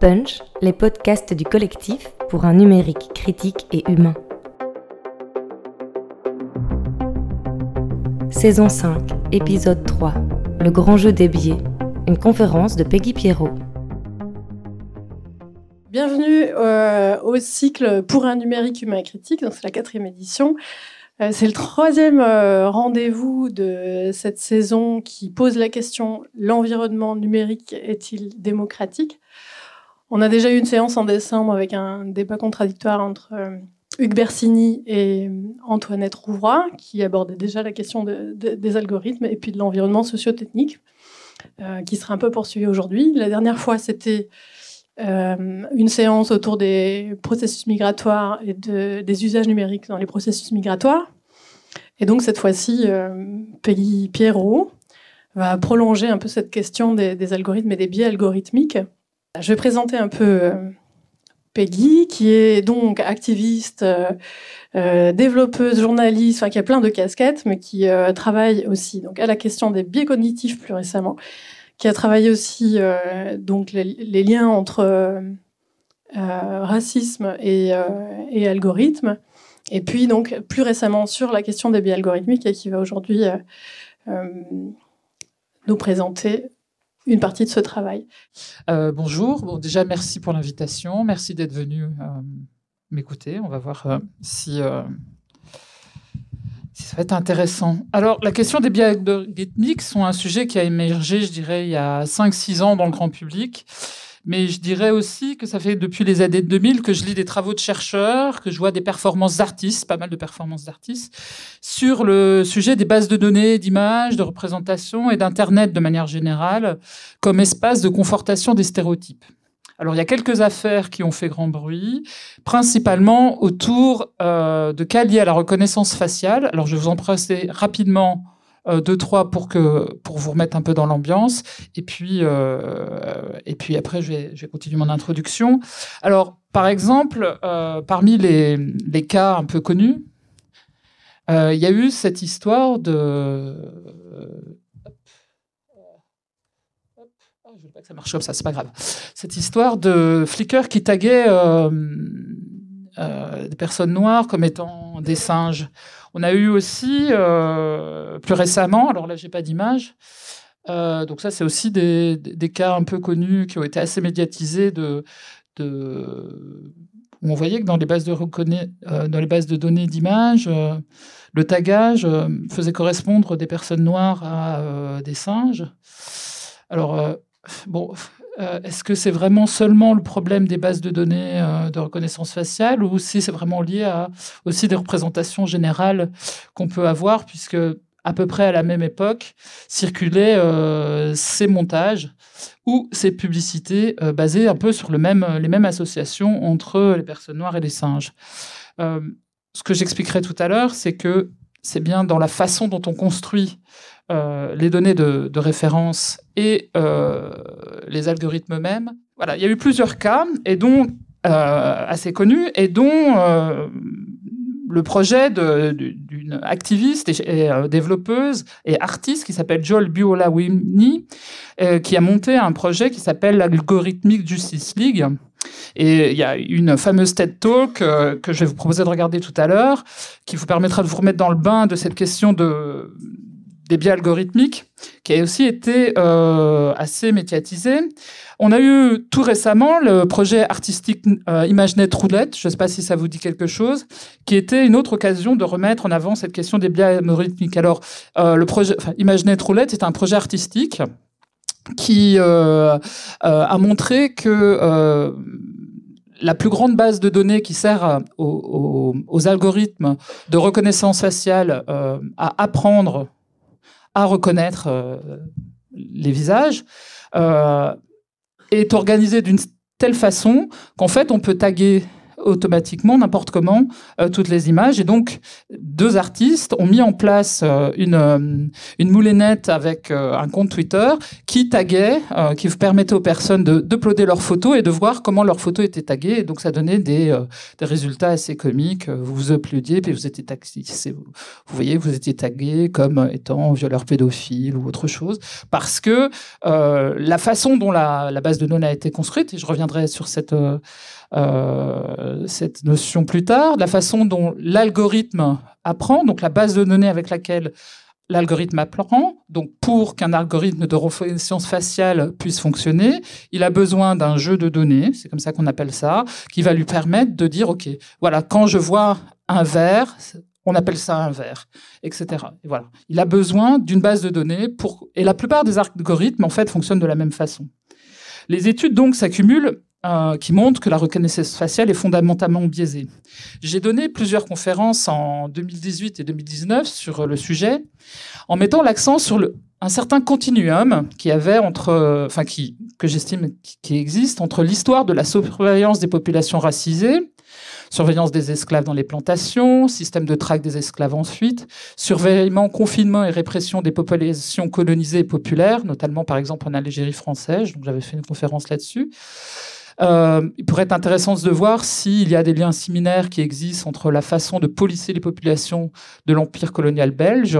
Punch, les podcasts du collectif pour un numérique critique et humain. Saison 5, épisode 3, Le grand jeu des biais, une conférence de Peggy Pierrot. Bienvenue euh, au cycle pour un numérique humain critique, c'est la quatrième édition. Euh, c'est le troisième euh, rendez-vous de cette saison qui pose la question l'environnement numérique est-il démocratique? On a déjà eu une séance en décembre avec un débat contradictoire entre Hugues Bersini et Antoinette Rouvroy qui abordait déjà la question des algorithmes et puis de l'environnement socio-technique qui sera un peu poursuivi aujourd'hui. La dernière fois, c'était euh, une séance autour des processus migratoires et des usages numériques dans les processus migratoires. Et donc cette fois-ci, euh, Peggy Pierrot va prolonger un peu cette question des, algorithmes et des biais algorithmiques. Je vais présenter un peu euh, Peggy, qui est donc activiste, développeuse, journaliste, enfin qui a plein de casquettes, mais qui travaille aussi donc à la question des biais cognitifs plus récemment qui a travaillé aussi euh, donc les, liens entre euh, euh, racisme et, et, algorithme. Et puis donc plus récemment sur la question des biais algorithmiques et qui va aujourd'hui nous présenter une partie de ce travail. bonjour. Bon, déjà, merci pour l'invitation. Merci d'être venu m'écouter. On va voir si ça va être intéressant. Alors, la question des biais algorithmiques sont un sujet qui a émergé, je dirais, il y a 5-6 ans dans le grand public. Mais je dirais aussi que ça fait depuis les années 2000 que je lis des travaux de chercheurs, que je vois des performances d'artistes, pas mal de performances d'artistes, sur le sujet des bases de données, d'images, de représentations et d'Internet de manière générale, comme espace de confortation des stéréotypes. Alors, il y a quelques affaires qui ont fait grand bruit, principalement autour euh, de cas liés à la reconnaissance faciale. Alors, je vais vous en passer rapidement deux, trois pour, que, pour vous remettre un peu dans l'ambiance. Et puis, euh, et puis après, je vais, je vais, continuer mon introduction. Alors, par exemple, parmi les, les, cas un peu connus, il y a eu cette histoire de je veux pas que ça marche comme ça, c'est pas grave. Cette histoire de Flickr qui taguait euh, euh, des personnes noires comme étant des singes. On a eu aussi, euh, plus récemment, alors là, j'ai pas d'image, donc ça, c'est aussi des, cas un peu connus qui ont été assez médiatisés de, où on voyait que dans les bases de, de données d'images, le tagage faisait correspondre des personnes noires à des singes. Alors, bon, euh, est-ce que c'est vraiment seulement le problème des bases de données euh, de reconnaissance faciale ou si c'est vraiment lié à aussi des représentations générales qu'on peut avoir, puisque à peu près à la même époque circulaient euh, ces montages ou ces publicités basées un peu sur les mêmes associations entre les personnes noires et les singes. ce que j'expliquerai tout à l'heure, c'est que c'est bien dans la façon dont on construit euh, les données de, référence et euh, les algorithmes eux-mêmes. Voilà, il y a eu plusieurs cas, et dont euh, assez connus, et dont le projet d'une activiste développeuse et artiste qui s'appelle Joel Buolawini, qui a monté un projet qui s'appelle l'Algorithmic Justice League. Et il y a une fameuse TED Talk que je vais vous proposer de regarder tout à l'heure, qui vous permettra de vous remettre dans le bain de cette question de, des biais algorithmiques, qui a aussi été euh, assez médiatisé. On a eu tout récemment le projet artistique euh, ImageNet Roulette, je ne sais pas si ça vous dit quelque chose, qui était une autre occasion de remettre en avant cette question des biais algorithmiques. Alors, euh, le projet ImageNet Roulette est un projet artistique qui euh, a montré que la plus grande base de données qui sert aux algorithmes de reconnaissance faciale à apprendre à reconnaître euh, les visages, euh, est organisé d'une telle façon qu'en fait, on peut taguer automatiquement, n'importe comment, euh, toutes les images. Et donc, deux artistes ont mis en place euh, une, euh, une moulinette avec un compte Twitter qui taguait, qui permettait aux personnes de d'uploader leurs photos et de voir comment leurs photos étaient taguées. Et donc, ça donnait des, des résultats assez comiques. Vous vous uploadiez, puis vous étiez taxé. Vous, vous voyez, vous étiez tagué comme étant violeur pédophile ou autre chose. Parce que la façon dont la, la, base de données a été construite, et je reviendrai sur cette euh, cette notion plus tard, la façon dont l'algorithme apprend, donc la base de données avec laquelle l'algorithme apprend. Donc, pour qu'un algorithme de reconnaissance faciale puisse fonctionner, il a besoin d'un jeu de données, c'est comme ça qu'on appelle ça, qui va lui permettre de dire, OK, voilà, quand je vois un verre, on appelle ça un verre, etc. Et voilà. Il a besoin d'une base de données pour, et la plupart des algorithmes, en fait, fonctionnent de la même façon. Les études, donc, s'accumulent euh, qui montrent que la reconnaissance faciale est fondamentalement biaisée. J'ai donné plusieurs conférences en 2018 et 2019 sur le sujet, en mettant l'accent sur un certain continuum qui avait entre, enfin qui que j'estime qui existe entre l'histoire de la surveillance des populations racisées, surveillance des esclaves dans les plantations, système de traque des esclaves ensuite, surveillement, confinement et répression des populations colonisées et populaires, notamment par exemple en Algérie française, donc j'avais fait une conférence là-dessus. Euh, il pourrait être intéressant de voir s'il y a des liens similaires qui existent entre la façon de policer les populations de l'empire colonial belge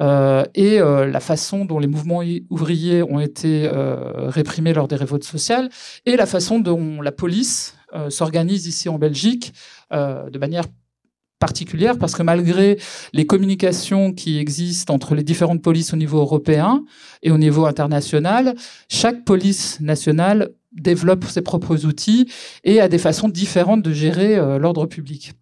euh, et euh, la façon dont les mouvements ouvriers ont été réprimés lors des révoltes sociales et la façon dont la police s'organise ici en Belgique de manière particulière parce que malgré les communications qui existent entre les différentes polices au niveau européen et au niveau international, chaque police nationale développe ses propres outils et a des façons différentes de gérer euh, l'ordre public.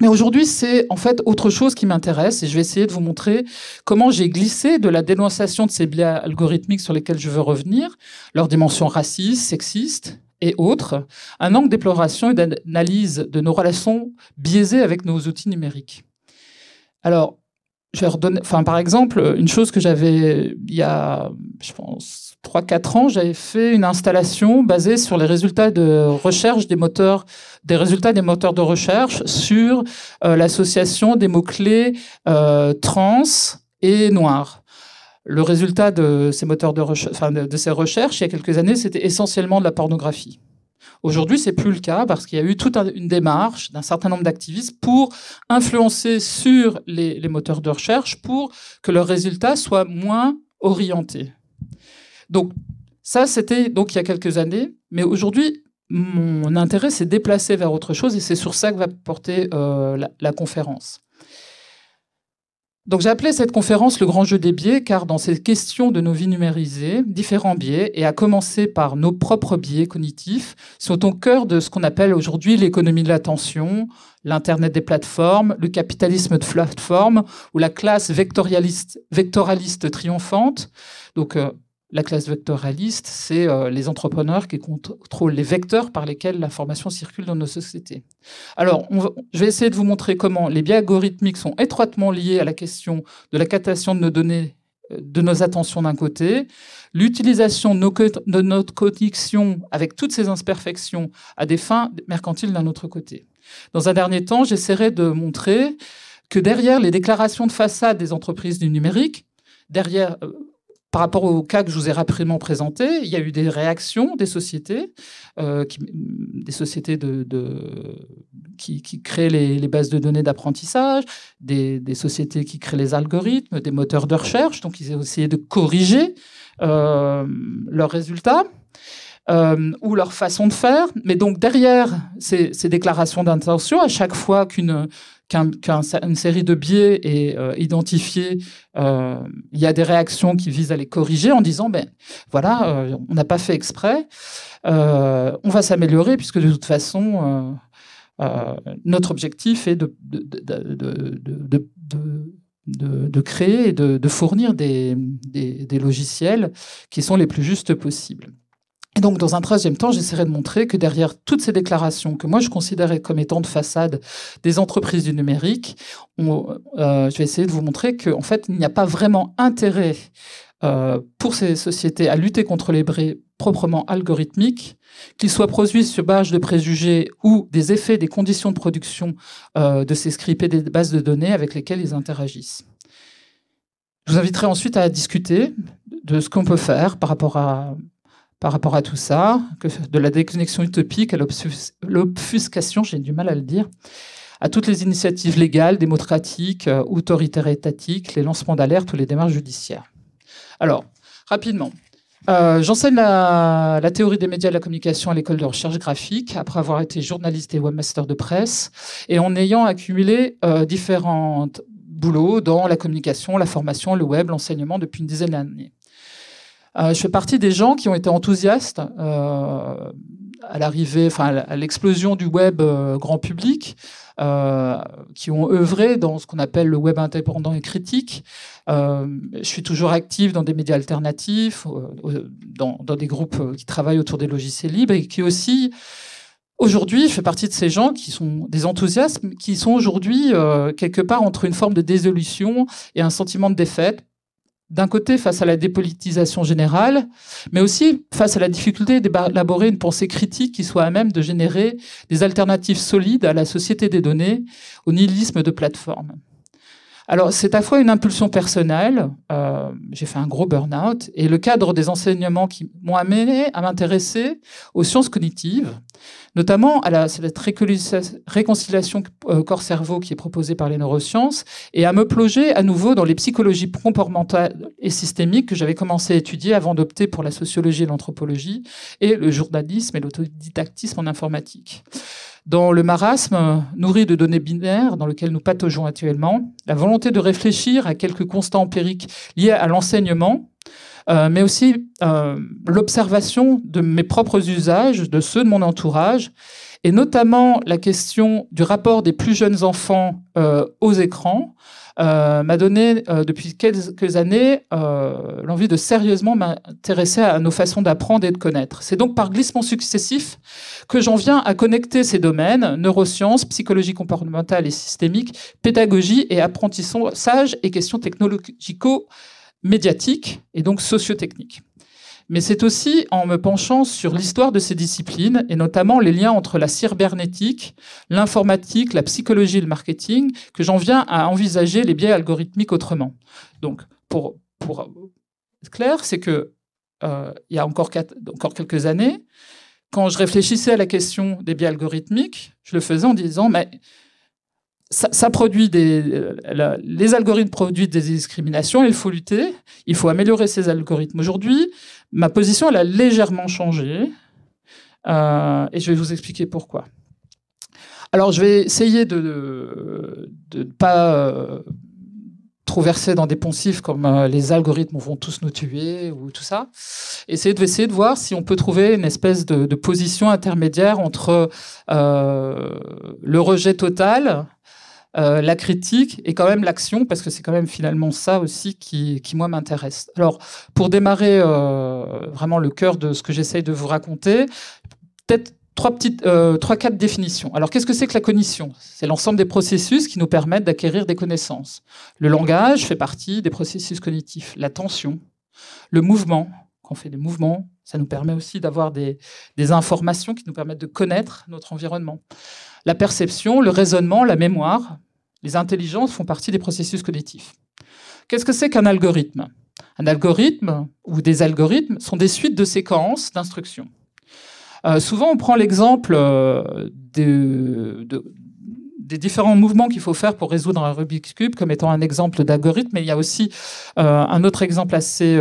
Mais aujourd'hui, c'est en fait autre chose qui m'intéresse et je vais essayer de vous montrer comment j'ai glissé de la dénonciation de ces biais algorithmiques sur lesquels je veux revenir, leurs dimensions racistes, sexistes et autres, un angle d'éploration et d'analyse de nos relations biaisées avec nos outils numériques. Alors, par exemple, une chose que j'avais il y a, je pense, 3-4 ans, j'avais fait une installation basée sur les résultats de recherche des moteurs, des résultats des moteurs de recherche sur euh, l'association des mots-clés euh, trans et noir. Le résultat de ces moteurs de, recherche, enfin, de ces recherches, il y a quelques années, c'était essentiellement de la pornographie. Aujourd'hui, c'est plus le cas parce qu'il y a eu toute une démarche d'un certain nombre d'activistes pour influencer sur les, moteurs de recherche pour que leurs résultats soient moins orientés. Donc, ça, c'était donc il y a quelques années, mais aujourd'hui, mon intérêt s'est déplacé vers autre chose et c'est sur ça que va porter euh, la conférence. Donc j'ai appelé cette conférence le grand jeu des biais car dans ces questions de nos vies numérisées, différents biais, et à commencer par nos propres biais cognitifs, sont au cœur de ce qu'on appelle aujourd'hui l'économie de l'attention, l'Internet des plateformes, le capitalisme de plateforme ou la classe vectorialiste, vectoraliste triomphante. Donc euh, la classe vectoraliste, c'est euh, les entrepreneurs qui contrôlent les vecteurs par lesquels l'information circule dans nos sociétés. Alors, je vais essayer de vous montrer comment les biais algorithmiques sont étroitement liés à la question de la captation de nos données, euh, de nos attentions d'un côté, l'utilisation de notre connexion avec toutes ces imperfections à des fins mercantiles d'un autre côté. Dans un dernier temps, j'essaierai de montrer que derrière les déclarations de façade des entreprises du numérique, derrière, euh, par rapport au cas que je vous ai rapidement présenté, il y a eu des réactions des sociétés, euh, qui, des sociétés qui, créent les, bases de données d'apprentissage, des, sociétés qui créent les algorithmes, des moteurs de recherche. Donc, ils ont essayé de corriger euh, leurs résultats. Euh, ou leur façon de faire. Mais donc derrière ces, déclarations d'intention, à chaque fois qu'une qu'une série de biais est euh, identifiée, euh, il y a des réactions qui visent à les corriger en disant ben voilà, on n'a pas fait exprès, on va s'améliorer puisque de toute façon notre objectif est de, de, de créer et de, fournir des, des, logiciels qui sont les plus justes possibles. Et donc, dans un troisième temps, j'essaierai de montrer que derrière toutes ces déclarations que moi je considérais comme étant de façade des entreprises du numérique, euh, je vais essayer de vous montrer qu'en fait, il n'y a pas vraiment intérêt euh, pour ces sociétés à lutter contre les proprement algorithmiques, qu'ils soient produits sur base de préjugés ou des effets des conditions de production euh, de ces scripts et des bases de données avec lesquelles ils interagissent. Je vous inviterai ensuite à discuter de ce qu'on peut faire par rapport à, par rapport à tout ça, de la déconnexion utopique à l'obfuscation, j'ai du mal à le dire, à toutes les initiatives légales, démocratiques, euh, autoritaires étatiques, les lancements d'alerte ou les démarches judiciaires. Alors, rapidement. Euh, j'enseigne la, théorie des médias et de la communication à l'école de recherche graphique après avoir été journaliste et webmaster de presse et en ayant accumulé euh, différents boulots dans la communication, la formation, le web, l'enseignement depuis une dizaine d'années. Euh, je fais partie des gens qui ont été enthousiastes à l'arrivée, enfin à l'explosion du web grand public, euh, qui ont œuvré dans ce qu'on appelle le web indépendant et critique. Euh, je suis toujours active dans des médias alternatifs, euh, dans, des groupes qui travaillent autour des logiciels libres et qui aussi Aujourd'hui, je fais partie de ces gens qui sont des enthousiastes, qui sont aujourd'hui quelque part entre une forme de désolution et un sentiment de défaite d'un côté face à la dépolitisation générale, mais aussi face à la difficulté d'élaborer une pensée critique qui soit à même de générer des alternatives solides à la société des données, au nihilisme de plateforme. Alors, c'est à fois une impulsion personnelle, euh, j'ai fait un gros burn-out, et le cadre des enseignements qui m'ont amené à m'intéresser aux sciences cognitives, notamment à la, cette réconciliation euh, corps-cerveau qui est proposée par les neurosciences, et à me plonger à nouveau dans les psychologies comportementales et systémiques que j'avais commencé à étudier avant d'opter pour la sociologie et l'anthropologie, et le journalisme et l'autodidactisme en informatique. Dans le marasme nourri de données binaires dans lequel nous pataugeons actuellement, la volonté de réfléchir à quelques constants empiriques liés à l'enseignement, euh, mais aussi euh, l'observation de mes propres usages, de ceux de mon entourage, et notamment la question du rapport des plus jeunes enfants euh, aux écrans, m'a donné euh, depuis quelques années euh, l'envie de sérieusement m'intéresser à nos façons d'apprendre et de connaître. C'est donc par glissement successif que j'en viens à connecter ces domaines, neurosciences, psychologie comportementale et systémique, pédagogie et apprentissage et questions technologico-médiatiques et donc sociotechniques mais c'est aussi en me penchant sur l'histoire de ces disciplines, et notamment les liens entre la cybernétique, l'informatique, la psychologie et le marketing, que j'en viens à envisager les biais algorithmiques autrement. Donc, pour, pour être clair, c'est que euh, il y a encore, encore quelques années, quand je réfléchissais à la question des biais algorithmiques, je le faisais en disant, mais ça, produit des, les algorithmes produisent des discriminations, il faut lutter, il faut améliorer ces algorithmes. Aujourd'hui, ma position, elle a légèrement changé, euh, et je vais vous expliquer pourquoi. Alors, je vais essayer de ne pas euh, trop verser dans des poncifs comme euh, les algorithmes vont tous nous tuer ou tout ça. Essayer de, essayer de voir si on peut trouver une espèce de position intermédiaire entre le rejet total euh, la critique et quand même l'action, parce que c'est quand même finalement ça aussi qui, qui moi, m'intéresse. Alors, pour démarrer euh, vraiment le cœur de ce que j'essaye de vous raconter, peut-être trois, petites, euh, trois, quatre définitions. Alors, qu'est-ce que c'est que la cognition? C'est l'ensemble des processus qui nous permettent d'acquérir des connaissances. Le langage fait partie des processus cognitifs. L'attention, le mouvement, quand on fait des mouvements, ça nous permet aussi d'avoir des, informations qui nous permettent de connaître notre environnement. La perception, le raisonnement, la mémoire, les intelligences font partie des processus cognitifs. Qu'est-ce que c'est qu'un algorithme? Un algorithme ou des algorithmes sont des suites de séquences d'instructions. Euh, souvent, on prend l'exemple euh, des différents mouvements qu'il faut faire pour résoudre un Rubik's Cube comme étant un exemple d'algorithme, mais il y a aussi euh, un autre exemple assez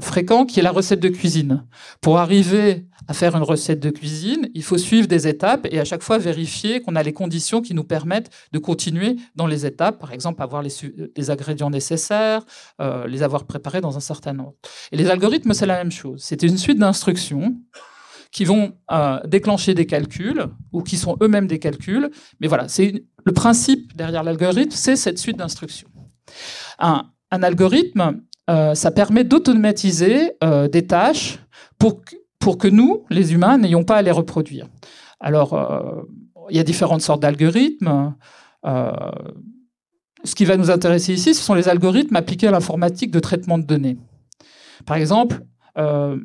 fréquent qui est la recette de cuisine. Pour arriver à faire une recette de cuisine, il faut suivre des étapes et à chaque fois vérifier qu'on a les conditions qui nous permettent de continuer dans les étapes, par exemple avoir les, les ingrédients nécessaires, euh, les avoir préparés dans un certain ordre. Et les algorithmes, c'est la même chose. C'est une suite d'instructions qui vont euh, déclencher des calculs ou qui sont eux-mêmes des calculs. Mais voilà, c'est le principe derrière l'algorithme, c'est cette suite d'instructions. Un algorithme, euh, ça permet d'automatiser euh, des tâches pour, pour que nous, les humains, n'ayons pas à les reproduire. Alors, euh, il y a différentes sortes d'algorithmes. ce qui va nous intéresser ici, ce sont les algorithmes appliqués à l'informatique de traitement de données. Par exemple, euh,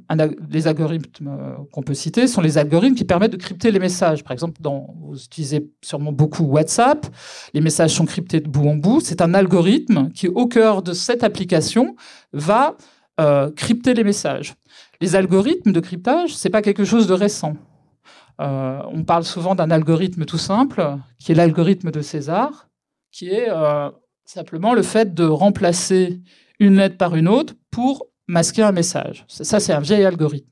les algorithmes euh, qu'on peut citer sont les algorithmes qui permettent de crypter les messages. Par exemple, vous utilisez sûrement beaucoup WhatsApp, les messages sont cryptés de bout en bout. C'est un algorithme qui, au cœur de cette application, va euh, crypter les messages. Les algorithmes de cryptage, c'est pas quelque chose de récent. on parle souvent d'un algorithme tout simple, qui est l'algorithme de César, qui est simplement le fait de remplacer une lettre par une autre pour masquer un message. Ça, c'est un vieil algorithme.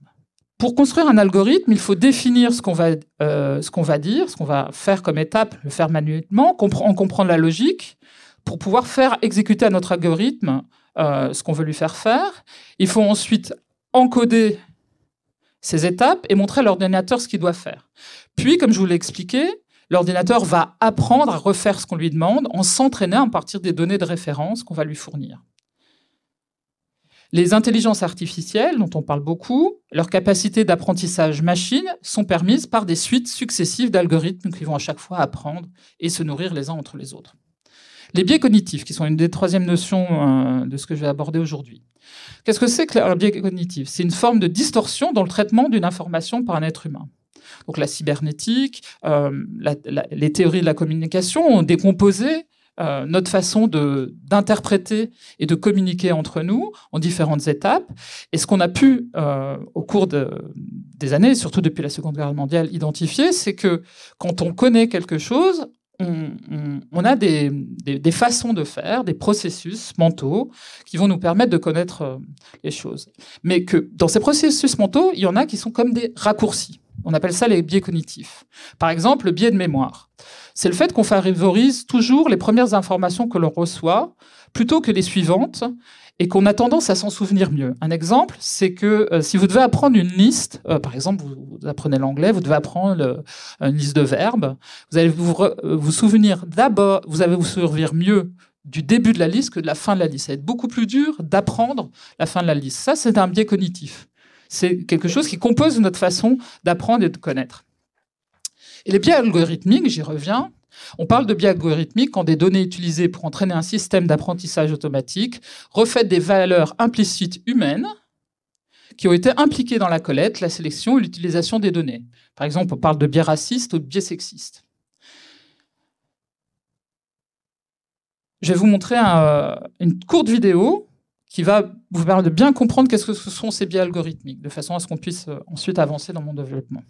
Pour construire un algorithme, il faut définir ce qu'on va, euh, va dire, ce qu'on va faire comme étape, le faire manuellement, en comprendre la logique, pour pouvoir faire exécuter à notre algorithme euh, ce qu'on veut lui faire faire. Il faut ensuite encoder ces étapes et montrer à l'ordinateur ce qu'il doit faire. Puis, comme je vous l'ai expliqué, l'ordinateur va apprendre à refaire ce qu'on lui demande en s'entraînant à partir des données de référence qu'on va lui fournir. Les intelligences artificielles, dont on parle beaucoup, leurs capacités d'apprentissage machine sont permises par des suites successives d'algorithmes qui vont à chaque fois apprendre et se nourrir les uns entre les autres. Les biais cognitifs, qui sont une des troisièmes notions euh, de ce que je vais aborder aujourd'hui. Qu'est-ce que c'est que biais cognitif? C'est une forme de distorsion dans le traitement d'une information par un être humain. Donc la cybernétique, euh, les théories de la communication ont décomposé euh, notre façon d'interpréter et de communiquer entre nous en différentes étapes. Et ce qu'on a pu, euh, au cours des années, surtout depuis la Seconde Guerre mondiale, identifier, c'est que quand on connaît quelque chose, on, a des, des, façons de faire, des processus mentaux qui vont nous permettre de connaître euh, les choses. Mais que dans ces processus mentaux, il y en a qui sont comme des raccourcis. On appelle ça les biais cognitifs. Par exemple, le biais de mémoire. C'est le fait qu'on favorise toujours les premières informations que l'on reçoit plutôt que les suivantes et qu'on a tendance à s'en souvenir mieux. Un exemple, c'est que euh, si vous devez apprendre une liste, euh, par exemple, vous, apprenez l'anglais, vous devez apprendre euh, une liste de verbes, vous allez vous, vous souvenir d'abord, vous allez vous souvenir mieux du début de la liste que de la fin de la liste. Ça va être beaucoup plus dur d'apprendre la fin de la liste. Ça, c'est un biais cognitif. C'est quelque chose qui compose notre façon d'apprendre et de connaître. Et les biais algorithmiques, j'y reviens, on parle de biais algorithmiques quand des données utilisées pour entraîner un système d'apprentissage automatique reflètent des valeurs implicites humaines qui ont été impliquées dans la collecte, la sélection et l'utilisation des données. Par exemple, on parle de biais racistes ou de biais sexistes. Je vais vous montrer une courte vidéo qui va vous permettre de bien comprendre qu'est-ce que sont ces biais algorithmiques, de façon à ce qu'on puisse euh, ensuite avancer dans mon développement.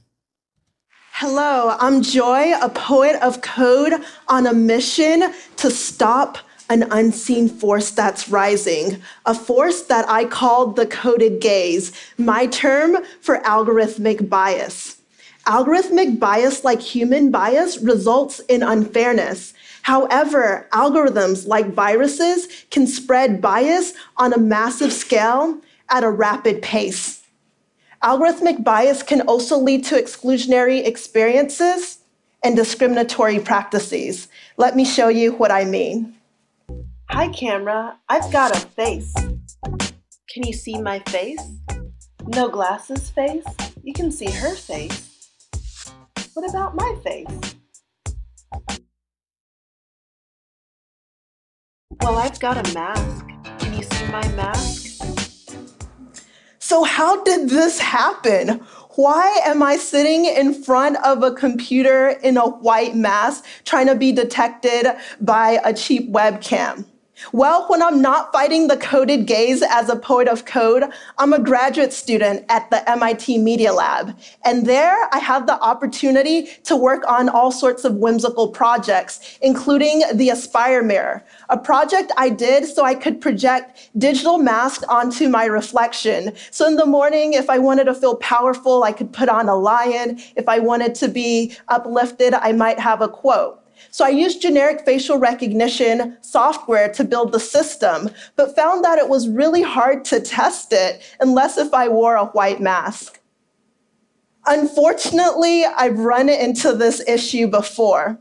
Hello, I'm Joy, a poet of code on a mission to stop an unseen force that's rising, a force that I called the coded gaze, my term for algorithmic bias. Algorithmic bias, like human bias, results in unfairness. However, algorithms like viruses can spread bias on a massive scale at a rapid pace. Algorithmic bias can also lead to exclusionary experiences and discriminatory practices. Let me show you what I mean. Hi, camera. I've got a face. Can you see my face? No glasses face? You can see her face. What about my face? Well, I've got a mask. Can you see my mask? So, how did this happen? Why am I sitting in front of a computer in a white mask trying to be detected by a cheap webcam? Well, when I'm not fighting the coded gaze as a poet of code, I'm a graduate student at the MIT Media Lab. And there I have the opportunity to work on all sorts of whimsical projects, including the Aspire Mirror, a project I did so I could project digital masks onto my reflection. So in the morning, if I wanted to feel powerful, I could put on a lion. If I wanted to be uplifted, I might have a quote. So I used generic facial recognition software to build the system, but found that it was really hard to test it unless if I wore a white mask. Unfortunately, I've run into this issue before.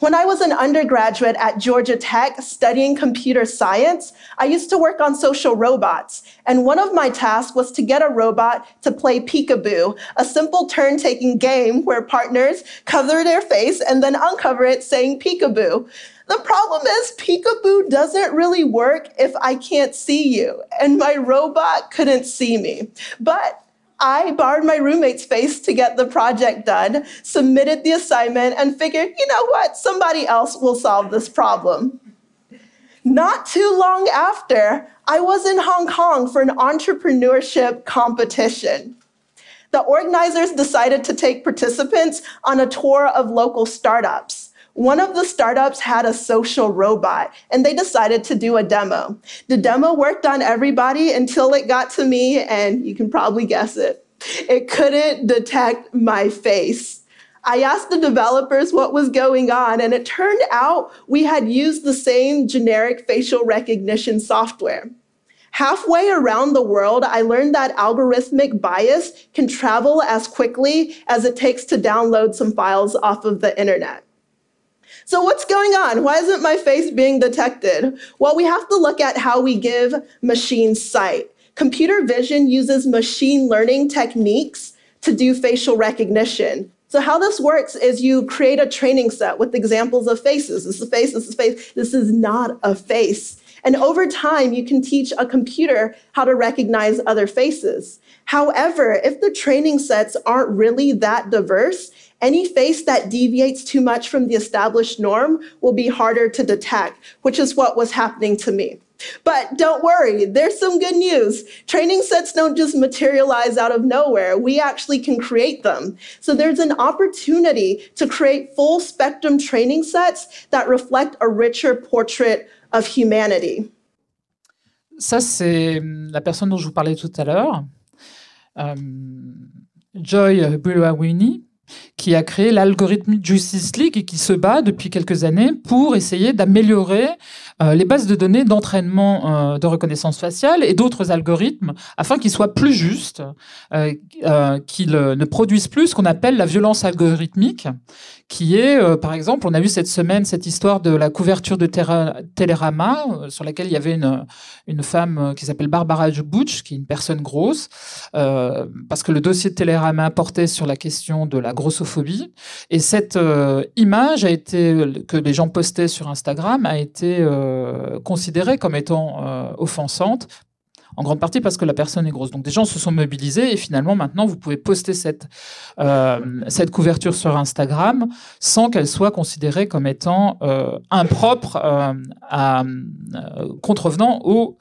When I was an undergraduate at Georgia Tech studying computer science, I used to work on social robots. And one of my tasks was to get a robot to play peekaboo, a simple turn taking game where partners cover their face and then uncover it saying peekaboo. The problem is, peekaboo doesn't really work if I can't see you, and my robot couldn't see me. But I borrowed my roommate's face to get the project done, submitted the assignment, and figured, you know what, somebody else will solve this problem. Not too long after, I was in Hong Kong for an entrepreneurship competition. The organizers decided to take participants on a tour of local startups. One of the startups had a social robot and they decided to do a demo. The demo worked on everybody until it got to me, and you can probably guess it. It couldn't detect my face. I asked the developers what was going on, and it turned out we had used the same generic facial recognition software. Halfway around the world, I learned that algorithmic bias can travel as quickly as it takes to download some files off of the internet. So, what's going on? Why isn't my face being detected? Well, we have to look at how we give machines sight. Computer vision uses machine learning techniques to do facial recognition. So, how this works is you create a training set with examples of faces. This is a face, this is a face, this is not a face. And over time, you can teach a computer how to recognize other faces. However, if the training sets aren't really that diverse, any face that deviates too much from the established norm will be harder to detect, which is what was happening to me. But don't worry, there's some good news. Training sets don't just materialize out of nowhere, we actually can create them. So there's an opportunity to create full spectrum training sets that reflect a richer portrait of humanity. Ça, c'est la personne dont je vous parlais tout à l'heure, euh, Joy Bulawini. Qui a créé l'algorithme Justice League et qui se bat depuis quelques années pour essayer d'améliorer euh, les bases de données d'entraînement euh, de reconnaissance faciale et d'autres algorithmes afin qu'ils soient plus justes, euh, qu'ils ne produisent plus ce qu'on appelle la violence algorithmique, qui est, par exemple, on a vu cette semaine cette histoire de la couverture de Télérama, sur laquelle il y avait une, une femme qui s'appelle Barbara Butch, qui est une personne grosse, parce que le dossier de Télérama portait sur la question de la grossophobie. Et cette image a été, que les gens postaient sur Instagram a été considérée comme étant euh, offensante en grande partie parce que la personne est grosse. Donc des gens se sont mobilisés et finalement maintenant vous pouvez poster cette, euh, cette couverture sur Instagram sans qu'elle soit considérée comme étant impropre contrevenant aux,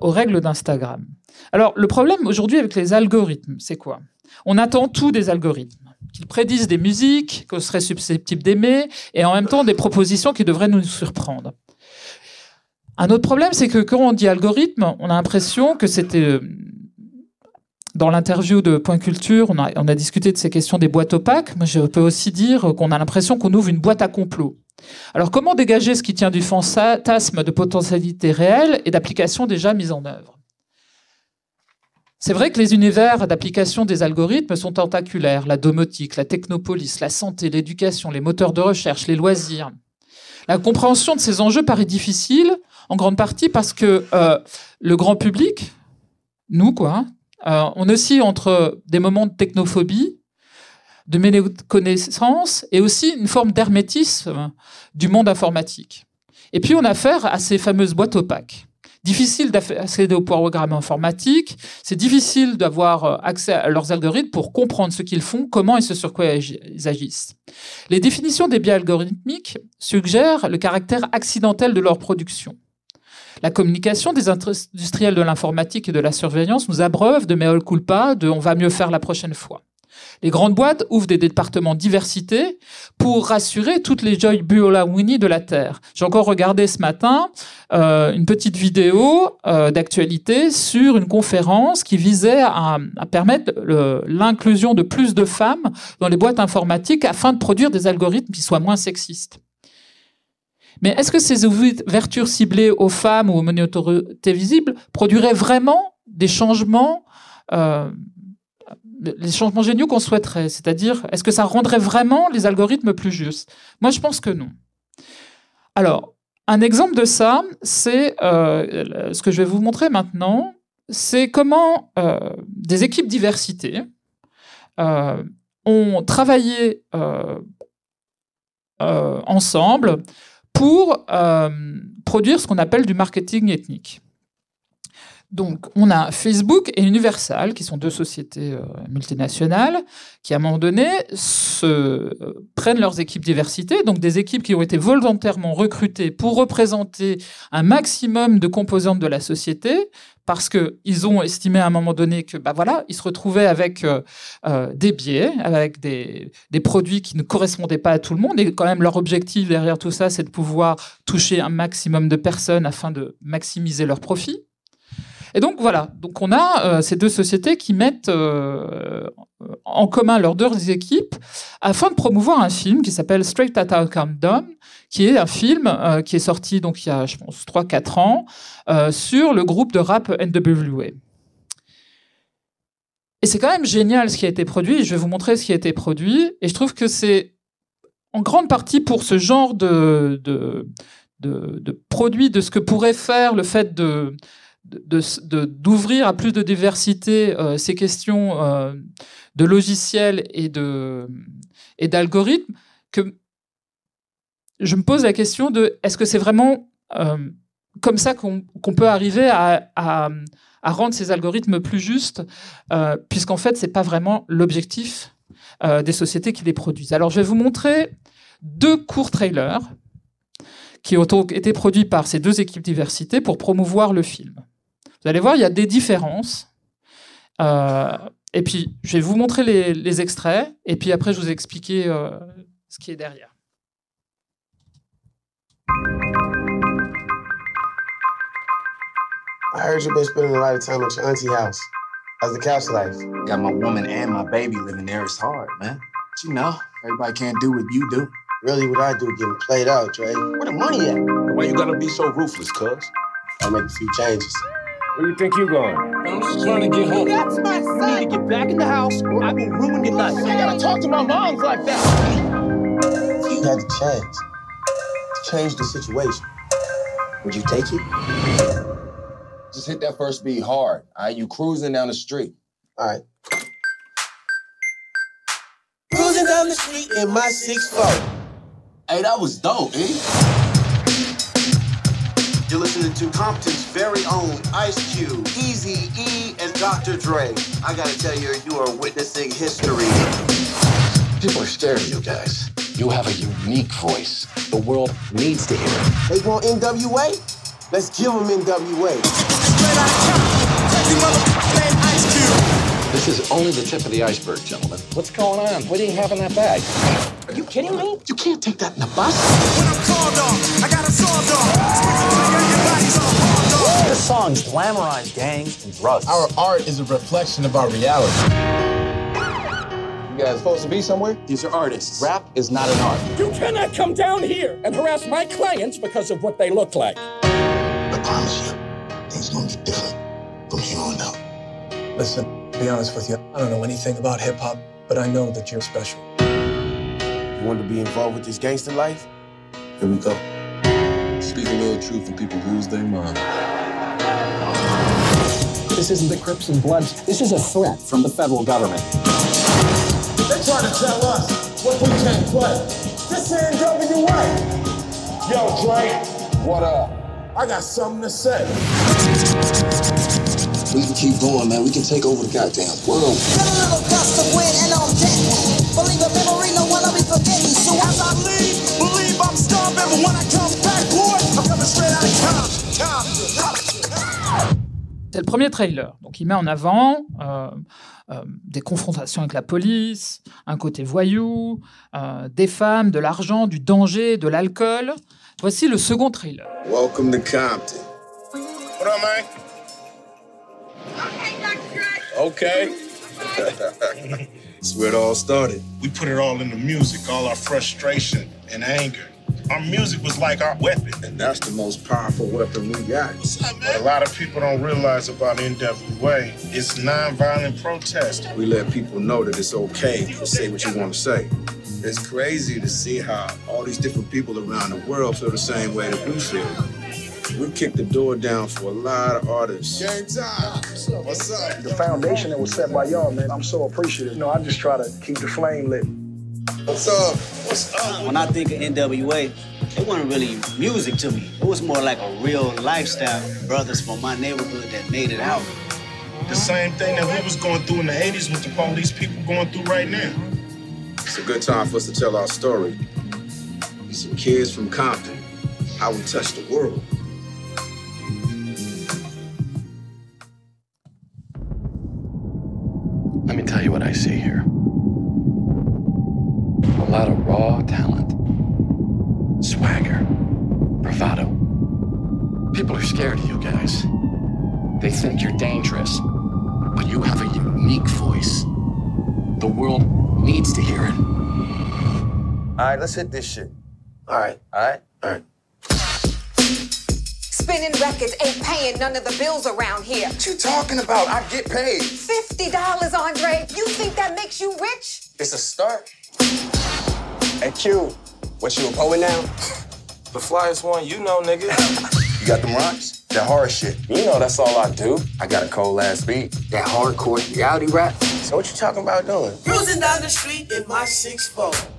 aux règles d'Instagram. Alors le problème aujourd'hui avec les algorithmes, c'est quoi? On attend tout des algorithmes qu'ils prédisent des musiques qu'on serait susceptible d'aimer et en même temps des propositions qui devraient nous surprendre. Un autre problème, c'est que quand on dit algorithme, on a l'impression que c'était... Euh, dans l'interview de Point Culture, on a, on a, discuté de ces questions des boîtes opaques. Mais je peux aussi dire qu'on a l'impression qu'on ouvre une boîte à complot. Alors, comment dégager ce qui tient du fantasme de potentialité réelle et d'application déjà mise en œuvre? C'est vrai que les univers d'application des algorithmes sont tentaculaires. La domotique, la technopolis, la santé, l'éducation, les moteurs de recherche, les loisirs. La compréhension de ces enjeux paraît difficile, en grande partie parce que euh, le grand public, nous, quoi, euh, on oscille entre des moments de technophobie, de méconnaissance et aussi une forme d'hermétisme du monde informatique. Et puis on a affaire à ces fameuses boîtes opaques. Difficile d'accéder au programme informatique, c'est difficile d'avoir euh, accès à leurs algorithmes pour comprendre ce qu'ils font, comment et ce sur quoi ils agissent. Les définitions des biais algorithmiques suggèrent le caractère accidentel de leur production. La communication des industriels de l'informatique et de la surveillance nous abreuve de mea culpa, de on va mieux faire la prochaine fois. Les grandes boîtes ouvrent des départements diversité pour rassurer toutes les Joy Buola-Winnie de la Terre. J'ai encore regardé ce matin euh, une petite vidéo euh, d'actualité sur une conférence qui visait à, à permettre l'inclusion de plus de femmes dans les boîtes informatiques afin de produire des algorithmes qui soient moins sexistes. Mais est-ce que ces ouvertures ciblées aux femmes ou aux minorités visibles produiraient vraiment des changements, euh, les changements géniaux qu'on souhaiterait C'est-à-dire, est-ce que ça rendrait vraiment les algorithmes plus justes? Moi, je pense que non. Alors, un exemple de ça, c'est euh, ce que je vais vous montrer maintenant, c'est comment euh, des équipes diversité euh, ont travaillé ensemble pour produire ce qu'on appelle du marketing ethnique. Donc, on a Facebook et Universal, qui sont deux sociétés euh, multinationales, qui à un moment donné se, euh, prennent leurs équipes diversité, donc des équipes qui ont été volontairement recrutées pour représenter un maximum de composantes de la société, parce qu'ils ont estimé à un moment donné que, bah voilà, ils se retrouvaient avec euh, des biais, avec des, des, produits qui ne correspondaient pas à tout le monde, et quand même leur objectif derrière tout ça, c'est de pouvoir toucher un maximum de personnes afin de maximiser leurs profits. Et donc voilà, donc on a euh, ces deux sociétés qui mettent euh, en commun leurs deux équipes afin de promouvoir un film qui s'appelle Straight Outta Compton, qui est un film euh, qui est sorti donc il y a je pense 3-4 ans sur le groupe de rap NWA. Et c'est quand même génial ce qui a été produit. Je vais vous montrer ce qui a été produit. Et je trouve que c'est en grande partie pour ce genre de, de, de produit, de ce que pourrait faire le fait de, d'ouvrir à plus de diversité euh, ces questions euh, de logiciels et de et d'algorithmes que je me pose la question de est-ce que c'est vraiment euh, comme ça qu'on peut arriver à, à, rendre ces algorithmes plus justes puisqu'en fait c'est pas vraiment l'objectif des sociétés qui les produisent. Alors je vais vous montrer deux courts trailers qui ont été produits par ces deux équipes diversité pour promouvoir le film. Vous allez voir, il y a des différences. Euh, et puis, je vais vous montrer les, extraits, et puis après, je vous expliquer euh, ce qui est derrière. I heard you've been spending a lot of time at your auntie house. How's the couch life? Got my woman and my baby living there. It's hard, man. But you know, everybody can't do what you do. Really, what I do getting played out, Dre. Where the money at? Why you gotta be so ruthless, cuz? I'll make a few changes. Where you think you going? I'm just trying to get home. That's my son. You need to get back in the house or I will ruin your life. I gotta talk to my moms like that. You had to change. To change the situation. Would you take it? Just hit that first beat hard. All right, you cruising down the street. All right. Cruising down the street in my 6'4. Hey, that was dope, eh? You're listening to Compton's very own Ice Cube, Easy E, and Dr. Dre. I gotta tell you, you are witnessing history. People are scared of you guys. You have a unique voice. The world needs to hear it. They want NWA? Let's give them NWA. This is only the tip of the iceberg, gentlemen. What's going on? What do you have in that bag? Are you kidding me? You can't take that in the bus. When I'm called off, I got a sawed off. This song's glamorized gangs and drugs. Our art is a reflection of our reality. You guys supposed to be somewhere? These are artists. Rap is not an art. You cannot come down here and harass my clients because of what they look like. I promise you, things gonna get different from here on out. Listen, to be honest with you, I don't know anything about hip hop, but I know that you're special. You want to be involved with this gangster life? Here we go. Speak a little truth and people lose their mind. This isn't the Crips and Bloods. This is a threat from the federal government. They're trying to tell us what we can't play. This ain't NWA. Yo, Dre. What up? I got something to say. We can keep going, man. We can take over the goddamn world. Get a little gust of wind and I'm dead. Believe a memory, no one will be forgetting. So as I leave, believe I'm starving. But when I come back, boy, I'm coming straight out of Compton. C'est le premier trailer. Donc il met en avant euh, euh, des confrontations avec la police, un côté voyou, euh, des femmes, de l'argent, du danger, de l'alcool. Voici le second trailer. Welcome to Compton. What up, man? Okay. Okay. That's where it all started. We put it all in the music, all our frustration and anger. Our music was like our weapon. And that's the most powerful weapon we got. What's up, What a lot of people don't realize about NWA is nonviolent protest. We let people know that it's okay to say what you want to say. It's crazy to see how all these different people around the world feel the same way that we feel. We kicked the door down for a lot of artists. Game time. What's up? The foundation that was set by y'all, man, I'm so appreciative. You know, I just try to keep the flame lit. What's up? What's up? When I think of NWA, it wasn't really music to me. It was more like a real lifestyle. Brothers from my neighborhood that made it out. The same thing that we was going through in the 80s with the police people going through right now. It's a good time for us to tell our story. Some kids from Compton, how we touched the world. All right, let's hit this shit. All right, all right, all right. Spinning records ain't paying none of the bills around here. What you talking about? I get paid. $50, Andre. You think that makes you rich? It's a start. Hey, Q, what you a poet now? The flyest one you know, nigga. You got them rocks? That hard shit. You know that's all I do. I got a cold ass beat. That hardcore reality rap. So what you talking about doing? Cruising down the street in my 6'4.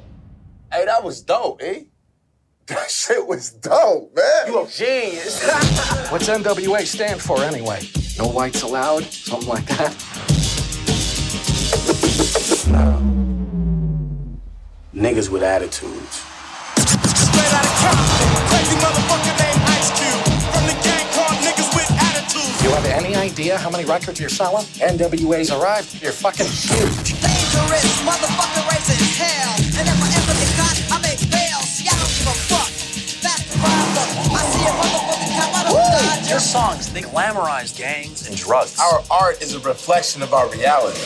Hey, that was dope, eh? That shit was dope, man. You a genius. What's NWA stand for anyway? No whites allowed, something like that. Niggas with attitudes. Straight out of Compton. Crazy motherfucker named Ice Cube. From the gang called niggas with attitudes. You have any idea how many records you're selling? NWA's arrived. You're fucking huge. Dangerous motherfucker raising hell. Of. Your songs, they glamorize gangs and drugs. Our art is a reflection of our reality.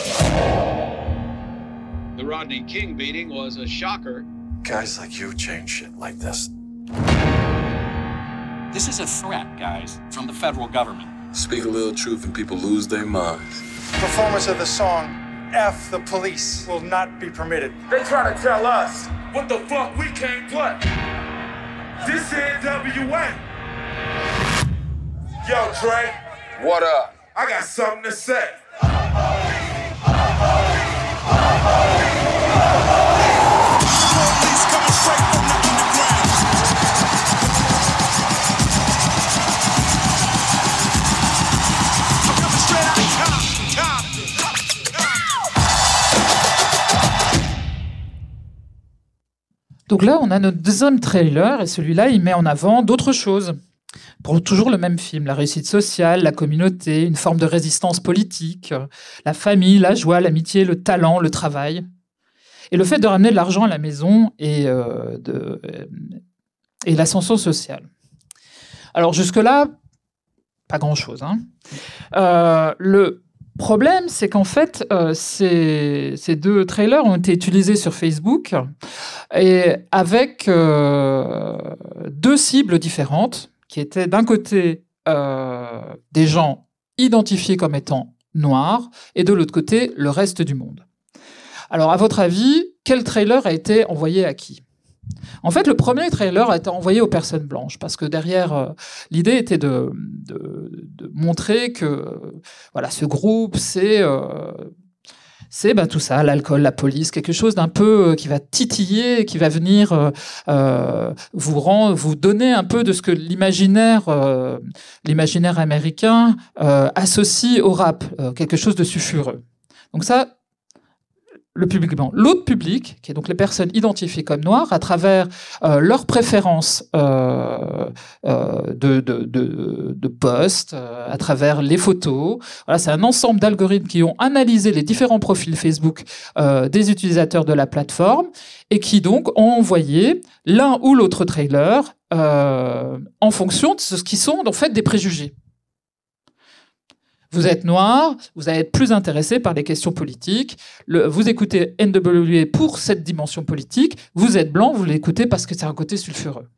The Rodney King beating was a shocker. Guys like you change shit like this. This is a threat, guys, from the federal government. Speak a little truth and people lose their minds. Performance of the song F the Police will not be permitted. They try to tell us what the fuck we can't play. This is NWA. Yo, Dre. What up? I got something to say. Donc là, on a notre deuxième trailer, et celui-là, il met en avant d'autres choses. Pour toujours le même film, la réussite sociale, la communauté, une forme de résistance politique, la famille, la joie, l'amitié, le talent, le travail. Et le fait de ramener de l'argent à la maison et, euh, l'ascension sociale. Alors jusque-là, pas grand-chose. hein. Euh, le problème, c'est qu'en fait, euh, ces, deux trailers ont été utilisés sur Facebook et avec deux cibles différentes, qui étaient d'un côté euh, des gens identifiés comme étant noirs et de l'autre côté le reste du monde. Alors, à votre avis, quel trailer a été envoyé à qui? En fait, le premier trailer a été envoyé aux personnes blanches parce que derrière, euh, l'idée était de, montrer que voilà, ce groupe, c'est euh, c'est ben, tout ça, l'alcool, la police, quelque chose d'un peu euh, qui va titiller, qui va venir euh, euh, vous rend, vous donner un peu de ce que l'imaginaire, euh, américain associe au rap, quelque chose de sulfureux. Donc ça, le public blanc. L'autre public, qui est donc les personnes identifiées comme noires, à travers euh, leurs préférences euh, euh, de, de, de, de posts, à travers les photos. C'est un ensemble d'algorithmes qui ont analysé les différents profils Facebook des utilisateurs de la plateforme et qui donc ont envoyé l'un ou l'autre trailer en fonction de ce qui sont en fait des préjugés. Vous êtes noir, vous allez être plus intéressé par les questions politiques. Vous écoutez NWA pour cette dimension politique. Vous êtes blanc, vous l'écoutez parce que c'est un côté sulfureux.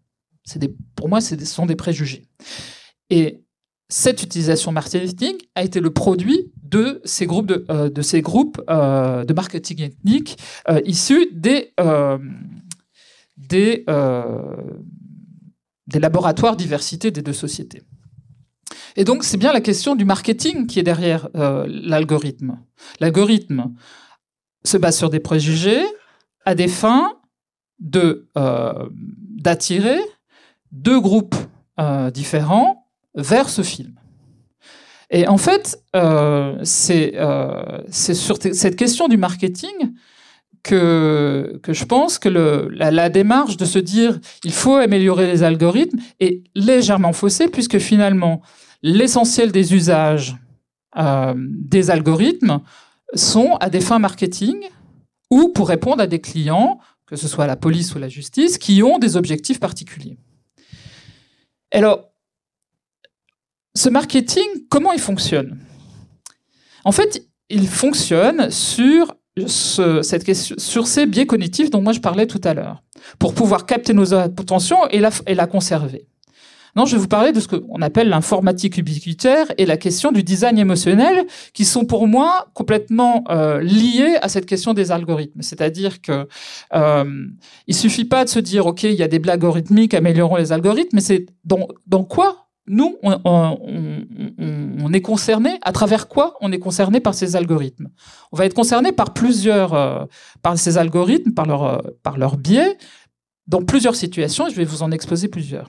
Pour moi, ce sont des préjugés. Et cette utilisation marketing a été le produit de ces groupes de, euh, euh, marketing ethnique euh, issus des laboratoires diversité des deux sociétés. Et donc c'est bien la question du marketing qui est derrière euh, l'algorithme. L'algorithme se base sur des préjugés à des fins de euh, d'attirer deux groupes euh, différents vers ce film. Et en fait, c'est sur cette question du marketing que, que je pense que le, la, la démarche de se dire il faut améliorer les algorithmes est légèrement faussée, puisque finalement, l'essentiel des usages euh, des algorithmes sont à des fins marketing ou pour répondre à des clients, que ce soit la police ou la justice, qui ont des objectifs particuliers. Alors, ce marketing, comment il fonctionne? En fait, il fonctionne sur, ces biais cognitifs dont moi je parlais tout à l'heure, pour pouvoir capter nos attentions et la conserver. Non, je vais vous parler de ce qu'on appelle l'informatique ubiquitaire et la question du design émotionnel, qui sont pour moi complètement euh, liés à cette question des algorithmes. C'est-à-dire que euh, il suffit pas de se dire, ok, il y a des blagues algorithmiques, améliorons les algorithmes, mais c'est dans, quoi nous on- on est concerné, à travers quoi on est concerné par ces algorithmes? On va être concerné par plusieurs, euh, par ces algorithmes, par leur, euh, par leur biais, dans plusieurs situations. et Je vais vous en exposer plusieurs.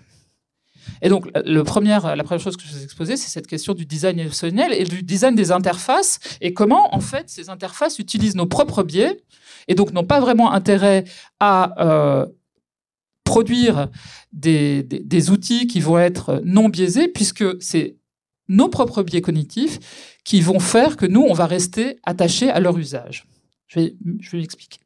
Et donc, la première chose que je vais vous exposer, c'est cette question du design émotionnel et du design des interfaces et comment, en fait, ces interfaces utilisent nos propres biais et donc n'ont pas vraiment intérêt à euh, produire des outils qui vont être non biaisés, puisque c'est nos propres biais cognitifs qui vont faire que nous, on va rester attachés à leur usage. Je vais, je vais l'expliquer.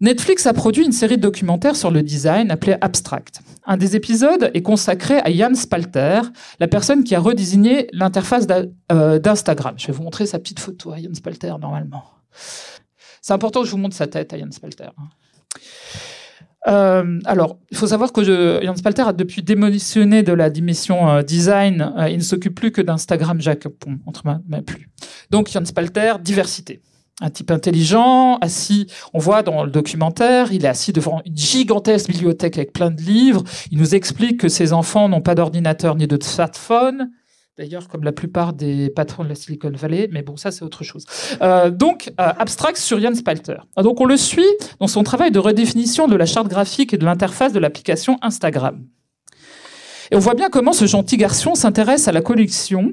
Netflix a produit une série de documentaires sur le design appelée Abstract. Un des épisodes est consacré à Jan Spalter, la personne qui a redésigné l'interface euh, d'Instagram. Je vais vous montrer sa petite photo à Jan Spalter normalement. C'est important que je vous montre sa tête à Jan Spalter. hein. Euh, alors, il faut savoir que Jan Spalter a depuis démissionné de la dimension euh, design. Il ne s'occupe plus que d'Instagram Jacques entre. Donc, Jan Spalter, diversité. Un type intelligent, assis, on voit dans le documentaire, il est assis devant une gigantesque bibliothèque avec plein de livres. Il nous explique que ses enfants n'ont pas d'ordinateur ni de smartphone. D'ailleurs, comme la plupart des patrons de la Silicon Valley, mais bon, ça c'est autre chose. Euh, donc, euh, abstract sur Jan Spalter. Ah, Donc, on le suit dans son travail de redéfinition de la charte graphique et de l'interface de l'application Instagram. Et on voit bien comment ce gentil garçon s'intéresse à la collection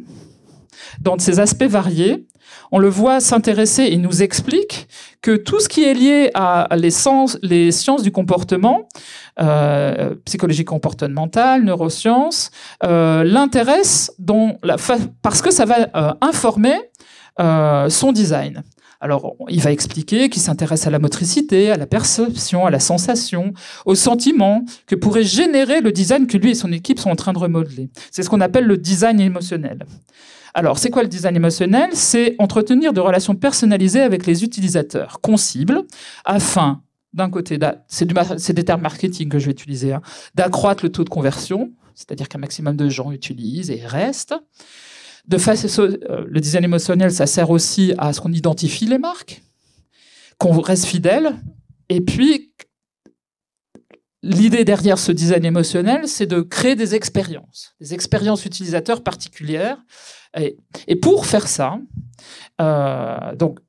dans ses aspects variés. On le voit s'intéresser et nous explique que tout ce qui est lié à les, les sciences du comportement, euh, psychologie comportementale, neurosciences, euh, l'intéresse parce que ça va euh, informer son design. Alors, il va expliquer qu'il s'intéresse à la motricité, à la perception, à la sensation, au sentiment que pourrait générer le design que lui et son équipe sont en train de remodeler. C'est ce qu'on appelle le design émotionnel. Alors, c'est quoi le design émotionnel? C'est entretenir de relations personnalisées avec les utilisateurs, qu'on cible, afin, d'un côté, c'est des termes marketing que je vais utiliser, hein, d'accroître le taux de conversion, c'est-à-dire qu'un maximum de gens utilisent et restent. De face, euh, le design émotionnel, ça sert aussi à ce qu'on identifie les marques, qu'on reste fidèle, et puis l'idée derrière ce design émotionnel, c'est de créer des expériences, des expériences utilisateurs particulières. Et, pour faire ça, euh, donc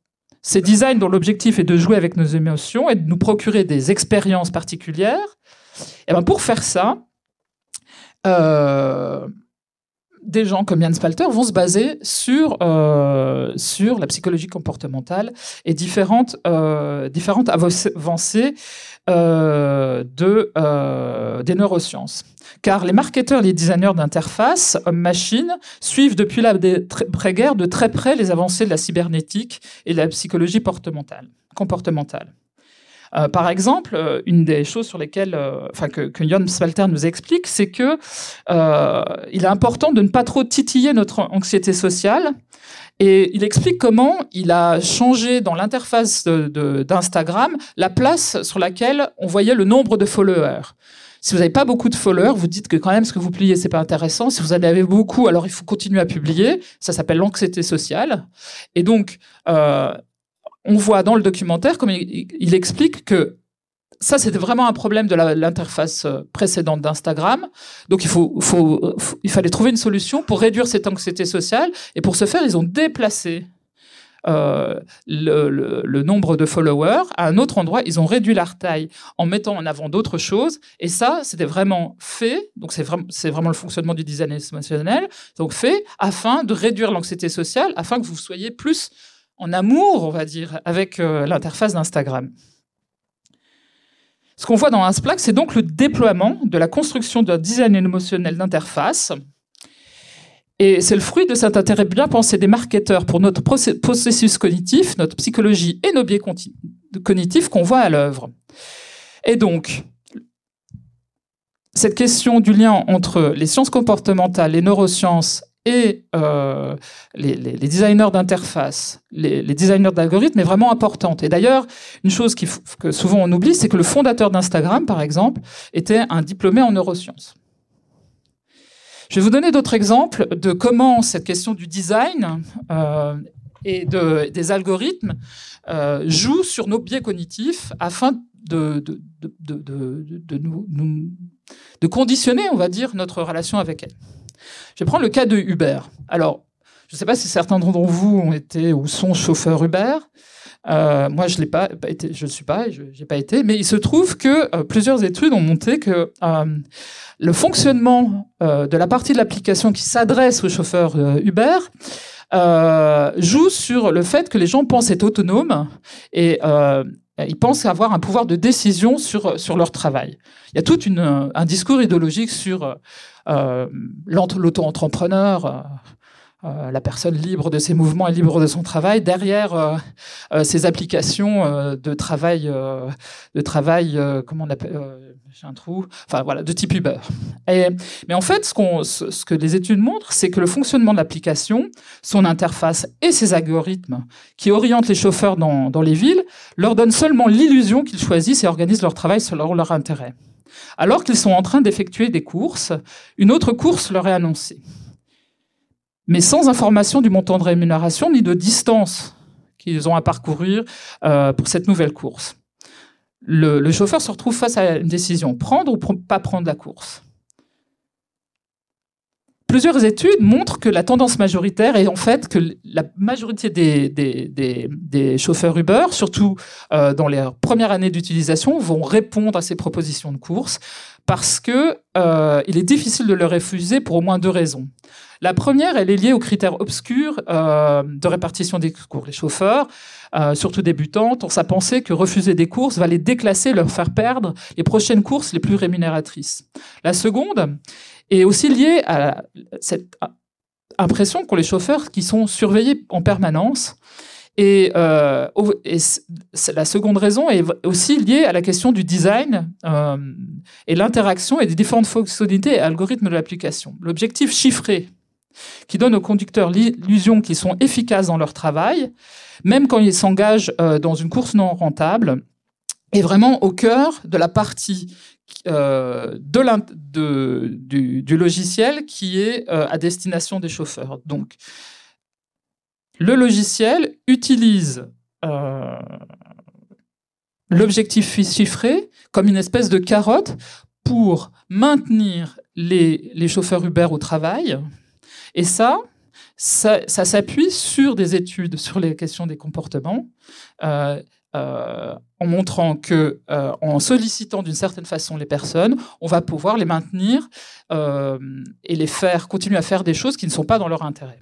ces designs dont l'objectif est de jouer avec nos émotions et de nous procurer des expériences particulières, et ben pour faire ça, euh, des gens comme Jan Spalter vont se baser sur, euh, sur la psychologie comportementale et différentes, euh, avancées euh, de, des neurosciences. Car les marketeurs, les designers d'interface, hommes-machines, suivent depuis l'après-guerre de très près les avancées de la cybernétique et de la psychologie portementale- comportementale. Euh, par exemple, euh, une des choses sur lesquelles, euh, enfin que, que Jon Spalter nous explique, c'est que il est important de ne pas trop titiller notre anxiété sociale. Et il explique comment il a changé dans l'interface d'Instagram la place sur laquelle on voyait le nombre de followers. Si vous n'avez pas beaucoup de followers, vous dites que quand même ce que vous publiez, c'est pas intéressant. Si vous en avez beaucoup, alors il faut continuer à publier. Ça s'appelle l'anxiété sociale. Et donc, euh, on voit dans le documentaire, comme il, explique que ça, c'était vraiment un problème de l'interface euh, précédente d'Instagram. Donc, il, faut, il fallait trouver une solution pour réduire cette anxiété sociale. Et pour ce faire, ils ont déplacé euh, le, nombre de followers à un autre endroit. Ils ont réduit leur taille en mettant en avant d'autres choses. Et ça, c'était vraiment fait. Donc, c'est vraiment, vraiment le fonctionnement du design émotionnel. Donc, fait afin de réduire l'anxiété sociale, afin que vous soyez plus en amour, on va dire, avec euh, l'interface d'Instagram. Ce qu'on voit dans Insplac, c'est donc le déploiement de la construction d'un design émotionnel d'interface. Et c'est le fruit de cet intérêt bien pensé des marketeurs pour notre processus cognitif, notre psychologie et nos biais cognitifs qu'on voit à l'œuvre. Et donc, cette question du lien entre les sciences comportementales, les neurosciences et euh, les, designers d'interface, les, designers d'algorithmes est vraiment importante. Et d'ailleurs, une chose que souvent on oublie, c'est que le fondateur d'Instagram, par exemple, était un diplômé en neurosciences. Je vais vous donner d'autres exemples de comment cette question du design euh, et de- des algorithmes euh, joue sur nos biais cognitifs afin de, de conditionner, on va dire, notre relation avec elle. Je vais prendre le cas de Uber. Alors, je ne sais pas si certains d'entre vous ont été ou sont chauffeurs Uber. Euh, moi, je l'ai pas, je ne suis pas, je n'ai pas été, mais il se trouve que euh, plusieurs études ont montré que euh, le fonctionnement de la partie de l'application qui s'adresse aux chauffeurs Uber joue sur le fait que les gens pensent être autonomes et ils pensent avoir un pouvoir de décision sur, sur leur travail. Il y a tout une, un discours idéologique sur euh, l'auto-entrepreneur, euh, euh, la personne libre de ses mouvements et libre de son travail, derrière euh, euh, ces applications euh, de travail, euh, de travail, euh, comment on appelle, euh, j'ai un trou, enfin voilà, de type Uber. Mais en fait, ce, que les études montrent, c'est que le fonctionnement de l'application, son interface et ses algorithmes qui orientent les chauffeurs dans, dans les villes, leur donnent seulement l'illusion qu'ils choisissent et organisent leur travail selon leur intérêt. Alors qu'ils sont en train d'effectuer des courses, une autre course leur est annoncée mais sans information du montant de rémunération ni de distance qu'ils ont à parcourir euh, pour cette nouvelle course. Le, chauffeur se retrouve face à une décision, prendre ou pas prendre la course. Plusieurs études montrent que la tendance majoritaire est en fait que la majorité des, chauffeurs Uber, surtout euh, dans les premières années d'utilisation, vont répondre à ces propositions de course parce que euh, est difficile de le refuser pour au moins deux raisons. La première, elle est liée aux critères obscurs euh, de répartition des cours. Les chauffeurs, euh, surtout débutants, ont à penser que refuser des courses va les déclasser, leur faire perdre les prochaines courses les plus rémunératrices. La seconde est aussi liée à cette impression qu'ont les chauffeurs qui sont surveillés en permanence. Et, euh, la seconde raison est aussi liée à la question du design euh, et l'interaction et des différentes fonctionnalités et algorithmes de l'application. L'objectif chiffré qui donne aux conducteurs l'illusion qu'ils sont efficaces dans leur travail, même quand ils s'engagent euh, dans une course non rentable, est vraiment au cœur de la partie euh, du, logiciel qui est euh, à destination des chauffeurs. Donc, le logiciel utilise l'objectif chiffré comme une espèce de carotte pour maintenir les chauffeurs Uber au travail. Et ça, ça, s'appuie sur des études sur les questions des comportements, euh, euh, en montrant que, euh, en sollicitant d'une certaine façon les personnes, on va pouvoir les maintenir et les faire continuer à faire des choses qui ne sont pas dans leur intérêt.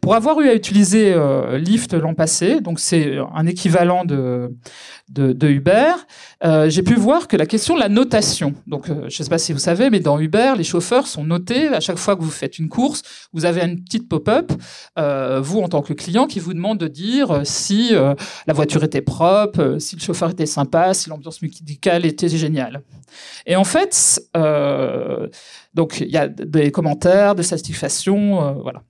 Pour avoir eu à utiliser euh, Lyft l'an passé, donc c'est un équivalent de, de, Uber, euh, j'ai pu voir que la question de la notation, donc euh, je ne sais pas si vous savez, mais dans Uber, les chauffeurs sont notés à chaque fois que vous faites une course, vous avez une petite pop-up, euh, vous en tant que client, qui vous demande de dire euh, si euh, la voiture était propre, euh, si le chauffeur était sympa, si l'ambiance musicale était géniale. Et en fait, euh, donc il y a des commentaires, des satisfactions, euh, voilà.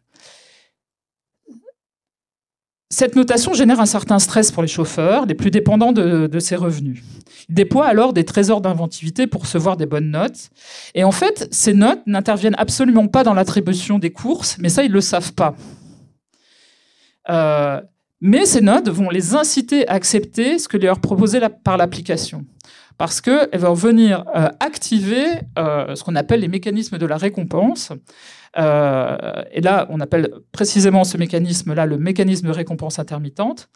Cette notation génère un certain stress pour les chauffeurs, les plus dépendants de, ces revenus. Ils déploient alors des trésors d'inventivité pour recevoir des bonnes notes. Et en fait, ces notes n'interviennent absolument pas dans l'attribution des courses, mais ça, ils ne le savent pas. Euh, mais ces notes vont les inciter à accepter ce que leur proposé la, par l'application. Parce qu'elles vont venir euh, activer euh, ce qu'on appelle les mécanismes de la récompense, euh, et là, on appelle précisément ce mécanisme-là le mécanisme de récompense intermittente.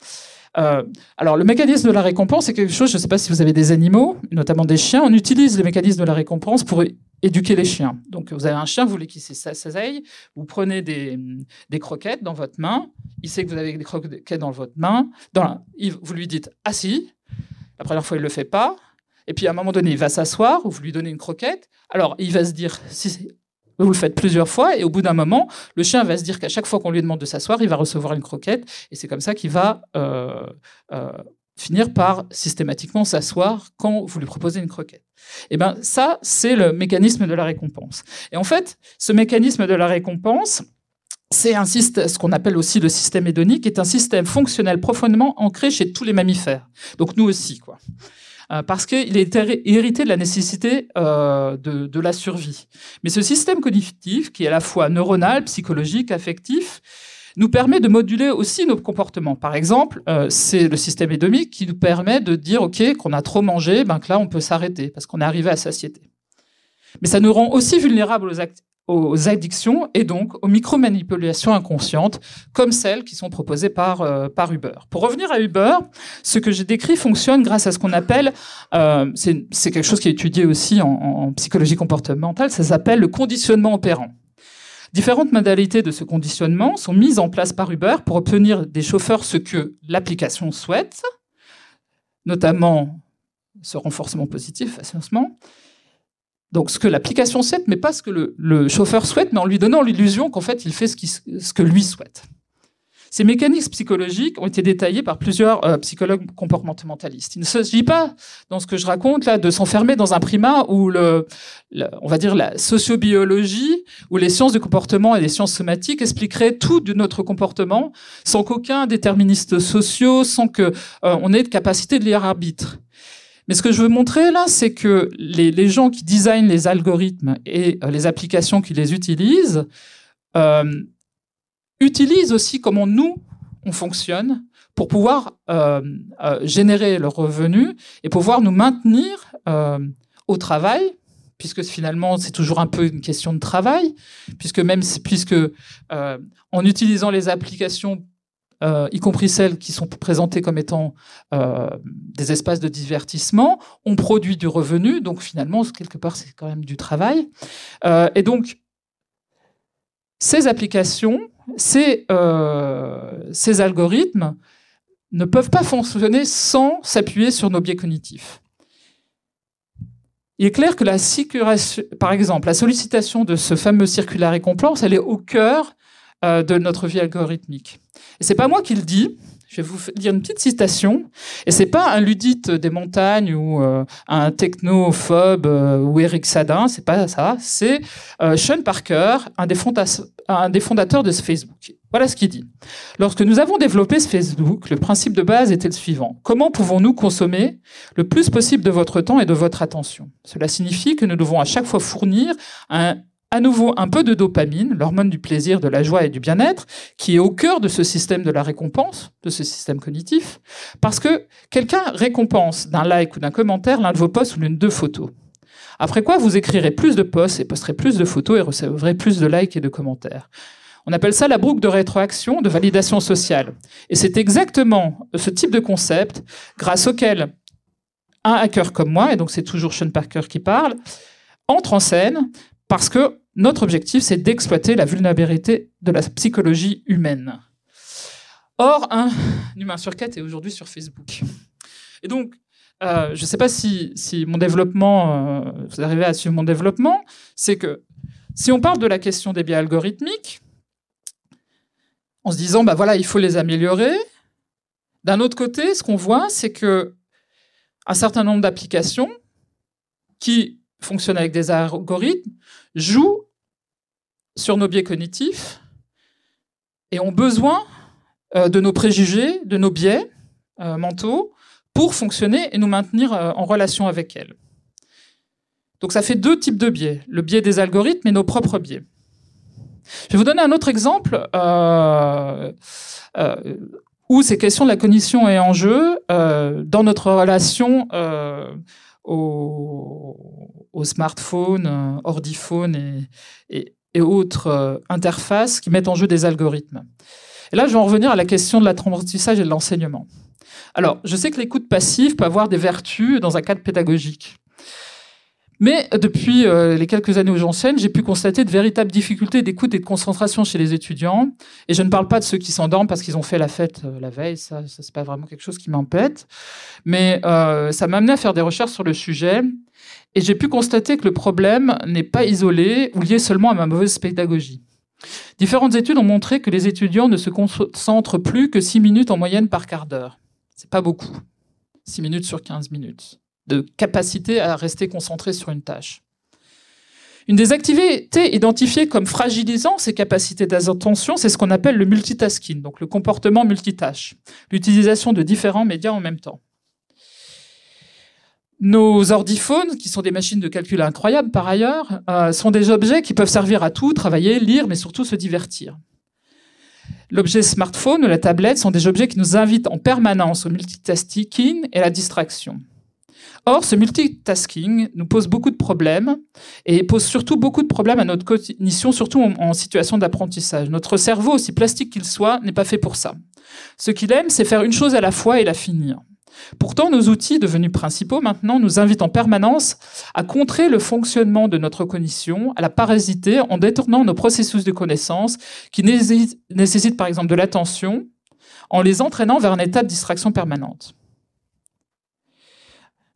Euh, alors, le mécanisme de la récompense, c'est quelque chose, je ne sais pas si vous avez des animaux, notamment des chiens, on utilise le mécanisme de la récompense pour éduquer les chiens. Donc, vous avez un chien, vous voulez qu'il s'asseye, vous prenez des, croquettes dans votre main, il sait que vous avez des croquettes dans votre main, vous lui dites « assis », la première fois, il ne le fait pas, et puis à un moment donné, il va s'asseoir, vous lui donnez une croquette, alors il va se dire si vous le faites plusieurs fois et au bout d'un moment, le chien va se dire qu'à chaque fois qu'on lui demande de s'asseoir, il va recevoir une croquette et c'est comme ça qu'il va euh, euh, finir par systématiquement s'asseoir quand vous lui proposez une croquette. Et eh ben ça, c'est le mécanisme de la récompense. Et en fait, ce mécanisme de la récompense, c'est ce qu'on appelle aussi le système hédonique, est un système fonctionnel profondément ancré chez tous les mammifères. Donc nous aussi, quoi. Euh, parce qu'il est hérité de la nécessité euh, de, la survie. Mais ce système cognitif, qui est à la fois neuronal, psychologique, affectif, nous permet de moduler aussi nos comportements. Par exemple, euh, c'est le système hédomique qui nous permet de dire, OK, qu'on a trop mangé, ben que là, on peut s'arrêter parce qu'on est arrivé à satiété. Mais ça nous rend aussi vulnérables aux, aux addictions et donc aux micromanipulations inconscientes comme celles qui sont proposées par, euh, par Uber. Pour revenir à Uber, ce que j'ai décrit fonctionne grâce à ce qu'on appelle, euh, c'est quelque chose qui est étudié aussi en, psychologie comportementale, ça s'appelle le conditionnement opérant. Différentes modalités de ce conditionnement sont mises en place par Uber pour obtenir des chauffeurs ce que l'application souhaite, notamment ce renforcement positif, facilement, donc ce que l'application souhaite, mais pas ce que le, chauffeur souhaite, mais en lui donnant l'illusion qu'en fait il fait ce, que lui souhaite. Ces mécanismes psychologiques ont été détaillés par plusieurs euh, psychologues comportementalistes. Il ne s'agit pas, dans ce que je raconte là, de s'enfermer dans un primat où le, on va dire la sociobiologie ou les sciences du comportement et les sciences somatiques expliqueraient tout de notre comportement sans qu'aucun déterministe sociaux, sans que euh, ait de capacité de lire arbitre. Mais ce que je veux montrer là, c'est que les, gens qui designent les algorithmes et euh, les applications qui les utilisent euh, utilisent aussi comment nous, on fonctionne pour pouvoir euh, générer leurs revenus et pouvoir nous maintenir au travail, puisque finalement c'est toujours un peu une question de travail, puisque même puisque en utilisant les applications euh, y compris celles qui sont présentées comme étant euh, des espaces de divertissement, on produit du revenu, donc finalement, quelque part, c'est quand même du travail. Euh, et donc, ces applications, ces, algorithmes ne peuvent pas fonctionner sans s'appuyer sur nos biais cognitifs. Il est clair que la par exemple, la sollicitation de ce fameux circulaire récompense, elle est au cœur de notre vie algorithmique. Et c'est pas moi qui le dis. Je vais vous dire une petite citation. Et c'est pas un ludite des montagnes ou euh, un technophobe euh, ou Eric Sadin. C'est pas ça. C'est euh, Sean Parker, un des, un des fondateurs de ce Facebook. Voilà ce qu'il dit. Lorsque nous avons développé ce Facebook, le principe de base était le suivant. Comment pouvons-nous consommer le plus possible de votre temps et de votre attention? Cela signifie que nous devons à chaque fois fournir un à nouveau un peu de dopamine, l'hormone du plaisir, de la joie et du bien-être, qui est au cœur de ce système de la récompense, de ce système cognitif, parce que quelqu'un récompense d'un like ou d'un commentaire l'un de vos posts ou l'une de deux photos. Après quoi, vous écrirez plus de posts et posterez plus de photos et recevrez plus de likes et de commentaires. On appelle ça la boucle de rétroaction de validation sociale. Et c'est exactement ce type de concept grâce auquel un hacker comme moi, et donc c'est toujours Sean Parker qui parle, entre en scène parce que notre objectif, c'est d'exploiter la vulnérabilité de la psychologie humaine. Or, un humain sur quatre est aujourd'hui sur Facebook. Et donc, euh, je ne sais pas si, mon développement, euh, vous arrivez à suivre mon développement, c'est que si on parle de la question des biais algorithmiques, en se disant, bah voilà, il faut les améliorer, d'un autre côté, ce qu'on voit, c'est que un certain nombre d'applications qui fonctionnent avec des algorithmes jouent sur nos biais cognitifs et ont besoin euh, de nos préjugés, de nos biais euh, mentaux, pour fonctionner et nous maintenir euh, en relation avec elles. Donc ça fait deux types de biais, le biais des algorithmes et nos propres biais. Je vais vous donner un autre exemple où ces questions de la cognition est en jeu dans notre relation au, au smartphone, euh, ordiphone et, et- autres euh, interfaces qui mettent en jeu des algorithmes. Et là, je vais en revenir à la question de l'apprentissage et de l'enseignement. Alors, je sais que l'écoute passive peut avoir des vertus dans un cadre pédagogique. Mais depuis euh, les quelques années où j'enseigne, j'ai pu constater de véritables difficultés d'écoute et de concentration chez les étudiants. Et je ne parle pas de ceux qui s'endorment parce qu'ils ont fait la fête la veille, ça, ça c'est pas vraiment quelque chose qui m'empête. Mais ça m'a amené à faire des recherches sur le sujet. Et j'ai pu constater que le problème n'est pas isolé ou lié seulement à ma mauvaise pédagogie. Différentes études ont montré que les étudiants ne se concentrent plus que 6 minutes en moyenne par quart d'heure. C'est pas beaucoup. 6 minutes sur 15 minutes de capacité à rester concentré sur une tâche. Une des activités identifiées comme fragilisant ces capacités d'attention, c'est ce qu'on appelle le multitasking, donc le comportement multitâche, l'utilisation de différents médias en même temps. Nos ordiphones, qui sont des machines de calcul incroyables par ailleurs, euh, sont des objets qui peuvent servir à tout, travailler, lire, mais surtout se divertir. L'objet smartphone ou la tablette sont des objets qui nous invitent en permanence au multitasking et à la distraction. Or, ce multitasking nous pose beaucoup de problèmes et pose surtout beaucoup de problèmes à notre cognition, surtout en, en situation d'apprentissage. Notre cerveau, aussi plastique qu'il soit, n'est pas fait pour ça. Ce qu'il aime, c'est faire une chose à la fois et la finir. Pourtant, nos outils devenus principaux maintenant nous invitent en permanence à contrer le fonctionnement de notre cognition, à la parasiter en détournant nos processus de connaissance qui nécessitent, par exemple de l'attention, en les entraînant vers un état de distraction permanente.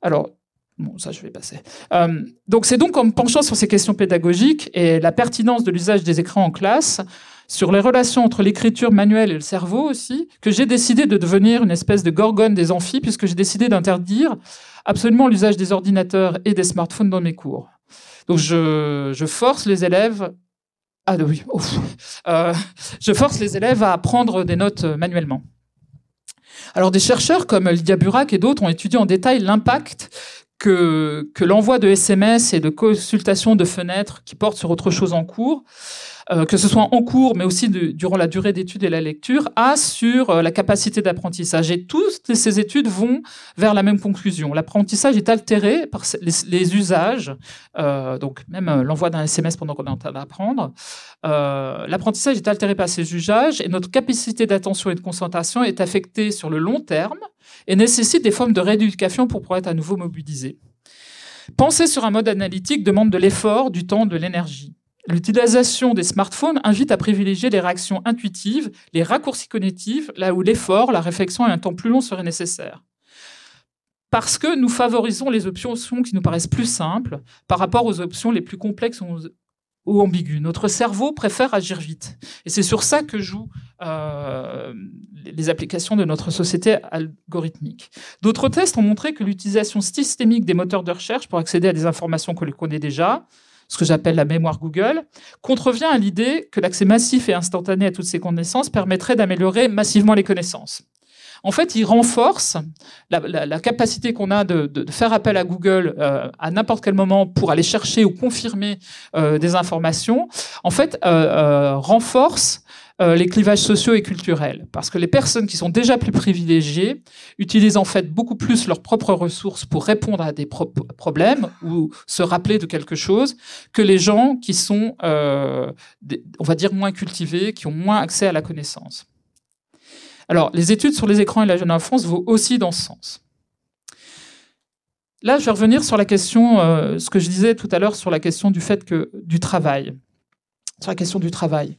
Alors, bon, ça je vais passer. Euh, donc c'est donc en penchant sur ces questions pédagogiques et la pertinence de l'usage des écrans en classe, sur les relations entre l'écriture manuelle et le cerveau aussi, que j'ai décidé de devenir une espèce de gorgone des amphis, puisque j'ai décidé d'interdire absolument l'usage des ordinateurs et des smartphones dans mes cours. Donc je, force les élèves ah oui. Euh, je force les élèves à prendre des notes manuellement. Alors des chercheurs comme Lydia Burak et d'autres ont étudié en détail l'impact que, que l'envoi de SMS et de consultations de fenêtres qui portent sur autre chose en cours, que ce soit en cours mais aussi durant la durée d'étude et la lecture, a sur euh, la capacité d'apprentissage. Et toutes ces études vont vers la même conclusion. L'apprentissage est altéré par les, usages, euh, donc même euh, l'envoi d'un SMS pendant qu'on est en train d'apprendre. Euh, L'apprentissage est altéré par ces usages et notre capacité d'attention et de concentration est affectée sur le long terme et nécessite des formes de rééducation pour pouvoir être à nouveau mobilisé. Penser sur un mode analytique demande de l'effort, du temps, de l'énergie. L'utilisation des smartphones invite à privilégier les réactions intuitives, les raccourcis cognitifs, là où l'effort, la réflexion et un temps plus long seraient nécessaires. Parce que nous favorisons les options qui nous paraissent plus simples par rapport aux options les plus complexes ou ambiguës. Notre cerveau préfère agir vite. Et c'est sur ça que jouent euh, les applications de notre société algorithmique. D'autres tests ont montré que l'utilisation systémique des moteurs de recherche pour accéder à des informations que l'on connaît déjà, ce que j'appelle la mémoire Google, contrevient à l'idée que l'accès massif et instantané à toutes ces connaissances permettrait d'améliorer massivement les connaissances. En fait, il renforce la, capacité qu'on a de, faire appel à Google euh, à n'importe quel moment pour aller chercher ou confirmer euh, des informations. En fait, euh, renforce euh, les clivages sociaux et culturels. Parce que les personnes qui sont déjà plus privilégiées utilisent en fait beaucoup plus leurs propres ressources pour répondre à des pro- problèmes ou se rappeler de quelque chose que les gens qui sont, euh, on va dire, moins cultivés, qui ont moins accès à la connaissance. Alors, les études sur les écrans et la jeune enfance vont aussi dans ce sens. Là, je vais revenir sur la question, euh, ce que je disais tout à l'heure sur la question du fait que du travail, sur la question du travail.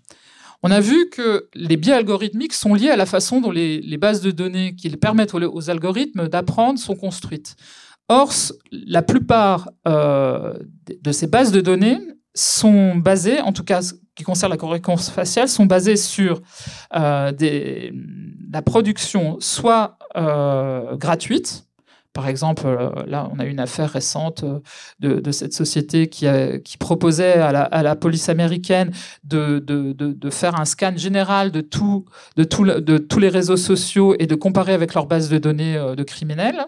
On a vu que les biais algorithmiques sont liés à la façon dont les, les bases de données qui permettent aux, aux algorithmes d'apprendre sont construites. Or, la plupart euh, de ces bases de données sont basées, en tout cas ce qui concerne la correction faciale, sont basées sur euh, des- la production soit euh, gratuite, Par exemple, euh, là, on a une affaire récente euh, de, cette société qui, proposait à la, police américaine de, faire un scan général de, tous les réseaux sociaux et de comparer avec leur base de données euh, de criminels.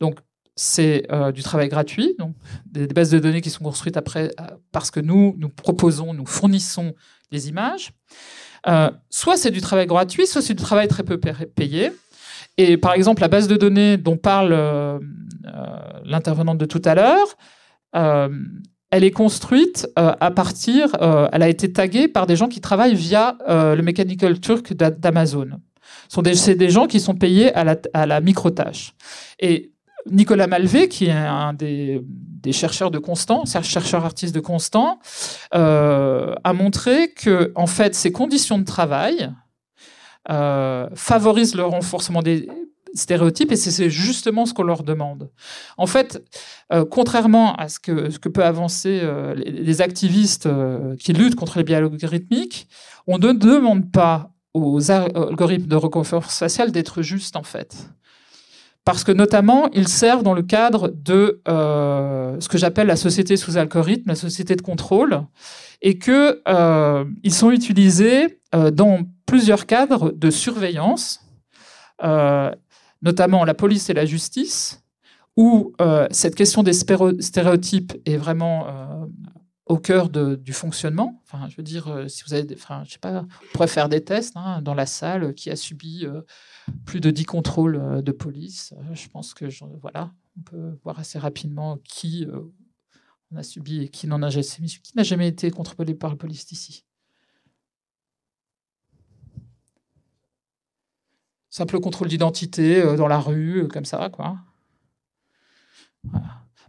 Donc, c'est du travail gratuit, des, bases de données qui sont construites après parce que nous, nous proposons, nous fournissons des images. Soit c'est du travail gratuit, soit c'est du travail très peu pa- payé. Et par exemple, la base de données dont parle euh, euh, l'intervenante de tout à l'heure, euh, elle est construite à partir, elle a été taguée par des gens qui travaillent via le Mechanical Turk d'a- d'Amazon. Ce sont des, gens qui sont payés à la, micro-tâche. Et Nicolas Malvé, qui est un des, des chercheurs de Constant, chercheur artiste de Constant, a montré que en fait ces conditions de travail euh, favorisent le renforcement des stéréotypes et c'est- justement ce qu'on leur demande. En fait, euh, contrairement à ce que, ce que peuvent avancer euh, les, activistes euh, qui luttent contre les biais algorithmiques, on ne demande pas aux algorithmes de reconnaissance faciale d'être justes en fait parce que notamment ils servent dans le cadre de euh, ce que j'appelle la société sous algorithme, la société de contrôle, et que euh, sont utilisés euh, dans plusieurs cadres de surveillance, euh, notamment la police et la justice, où cette question des stéréotypes est vraiment au cœur du fonctionnement. Enfin, je veux dire, si vous avez, des- enfin, je sais pas, on pourrait faire des tests hein, dans la salle qui a subi plus de 10 contrôles euh, de police. Euh, je pense que j'en- voilà, on peut voir assez rapidement qui euh, a subi et qui n'en a jamais, qui n'a jamais été contrôlé par la police ici. Simple contrôle d'identité dans la rue, comme ça, quoi.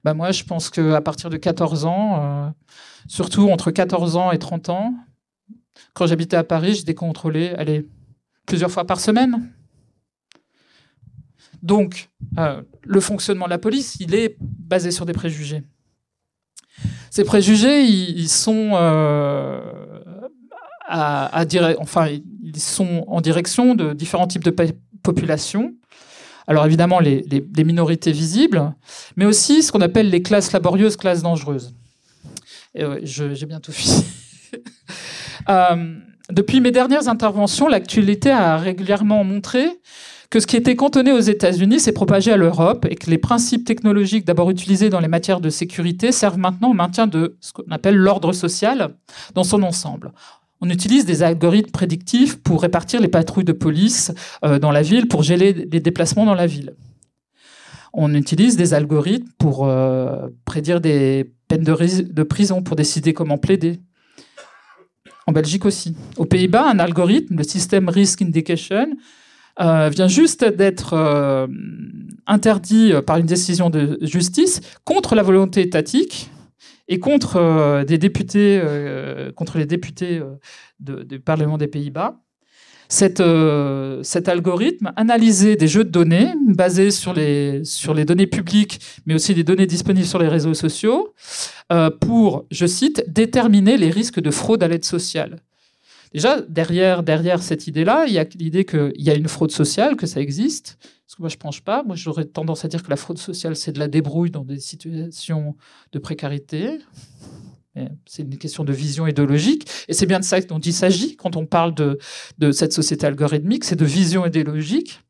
Bah, moi, je pense qu'à partir de 14 ans, surtout entre 14 ans et 30 ans, quand j'habitais à Paris, j'étais contrôlé allez, plusieurs fois par semaine. Donc, euh, le fonctionnement de la police, il est basé sur des préjugés. Ces préjugés, ils, euh, sont en direction de différents types de populations. Alors évidemment, les, minorités visibles, mais aussi ce qu'on appelle les classes laborieuses, classes dangereuses. Et ouais, j'ai bientôt fini. Euh, depuis mes dernières interventions, l'actualité a régulièrement montré que ce qui était cantonné aux États-Unis s'est propagé à l'Europe et que les principes technologiques d'abord utilisés dans les matières de sécurité servent maintenant au maintien de ce qu'on appelle l'ordre social dans son ensemble. On utilise des algorithmes prédictifs pour répartir les patrouilles de police euh, dans la ville, pour geler les déplacements dans la ville. On utilise des algorithmes pour euh, prédire des peines de, ris- de prison, pour décider comment plaider. En Belgique aussi. Aux Pays-Bas, un algorithme, le système Risk Indication, euh, vient juste d'être euh, interdit euh, par une décision de justice contre la volonté étatique et contre des députés, contre les députés du Parlement des Pays-Bas. Cet, algorithme analysait des jeux de données basés sur les, données publiques, mais aussi des données disponibles sur les réseaux sociaux, pour, je cite, déterminer les risques de fraude à l'aide sociale. Déjà, derrière, derrière cette idée-là, il y a l'idée qu'il y a une fraude sociale, que ça existe. Parce que moi, je ne pense pas. Moi, j'aurais tendance à dire que la fraude sociale, c'est de la débrouille dans des situations de précarité. C'est une question de vision idéologique. Et c'est bien de ça dont il s'agit quand on parle de, de cette société algorithmique, c'est de vision idéologique.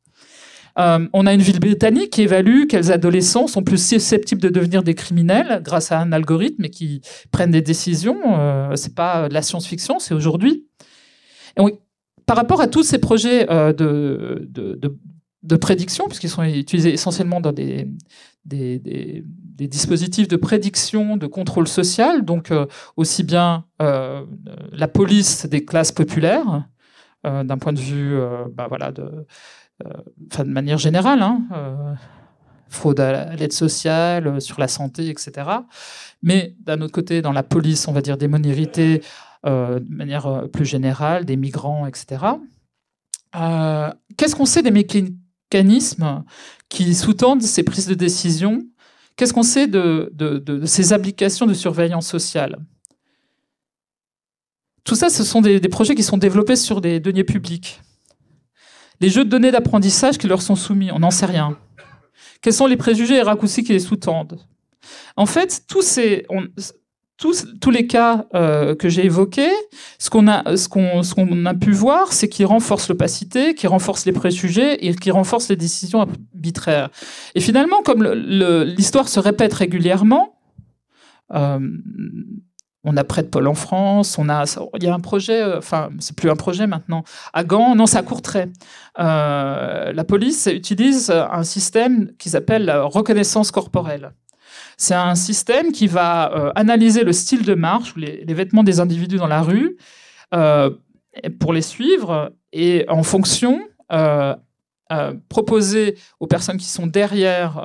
Euh, on a une ville britannique qui évalue quels adolescents sont plus susceptibles de devenir des criminels grâce à un algorithme et qui prennent des décisions. Euh, c'est pas de la science-fiction, c'est aujourd'hui. Par rapport à tous ces projets euh, de, prédiction, puisqu'ils sont utilisés essentiellement dans des, dispositifs de prédiction, de contrôle social, donc euh, aussi bien euh, la police des classes populaires, d'un point de vue, bah, voilà, de, manière générale, hein, fraude à l'aide sociale, sur la santé, etc. Mais d'un autre côté, dans la police, on va dire des minorités de manière euh, plus générale, des migrants, etc. Euh, Qu'est-ce qu'on sait des mécanismes qui sous-tendent ces prises de décision? Qu'est-ce qu'on sait de, ces applications de surveillance sociale? Tout ça, ce sont des, projets qui sont développés sur des deniers publics. Les jeux de données d'apprentissage qui leur sont soumis, on n'en sait rien. Quels sont les préjugés et raccourcis qui les sous-tendent? En fait, tous ces, tous, les cas euh, que j'ai évoqués, ce qu'on a, pu voir, c'est qu'ils renforcent l'opacité, qu'ils renforcent les préjugés et qu'ils renforcent les décisions arbitraires. Et finalement, comme l'histoire se répète régulièrement, euh, on a près de Pôle en France, il y a un projet, euh, enfin, c'est plus un projet maintenant, à Gand, non, c'est à Courtrai. La police utilise un système qui s'appelle la reconnaissance corporelle. C'est un système qui va euh, analyser le style de marche les, vêtements des individus dans la rue euh, pour les suivre et en fonction euh, proposer aux personnes qui sont derrière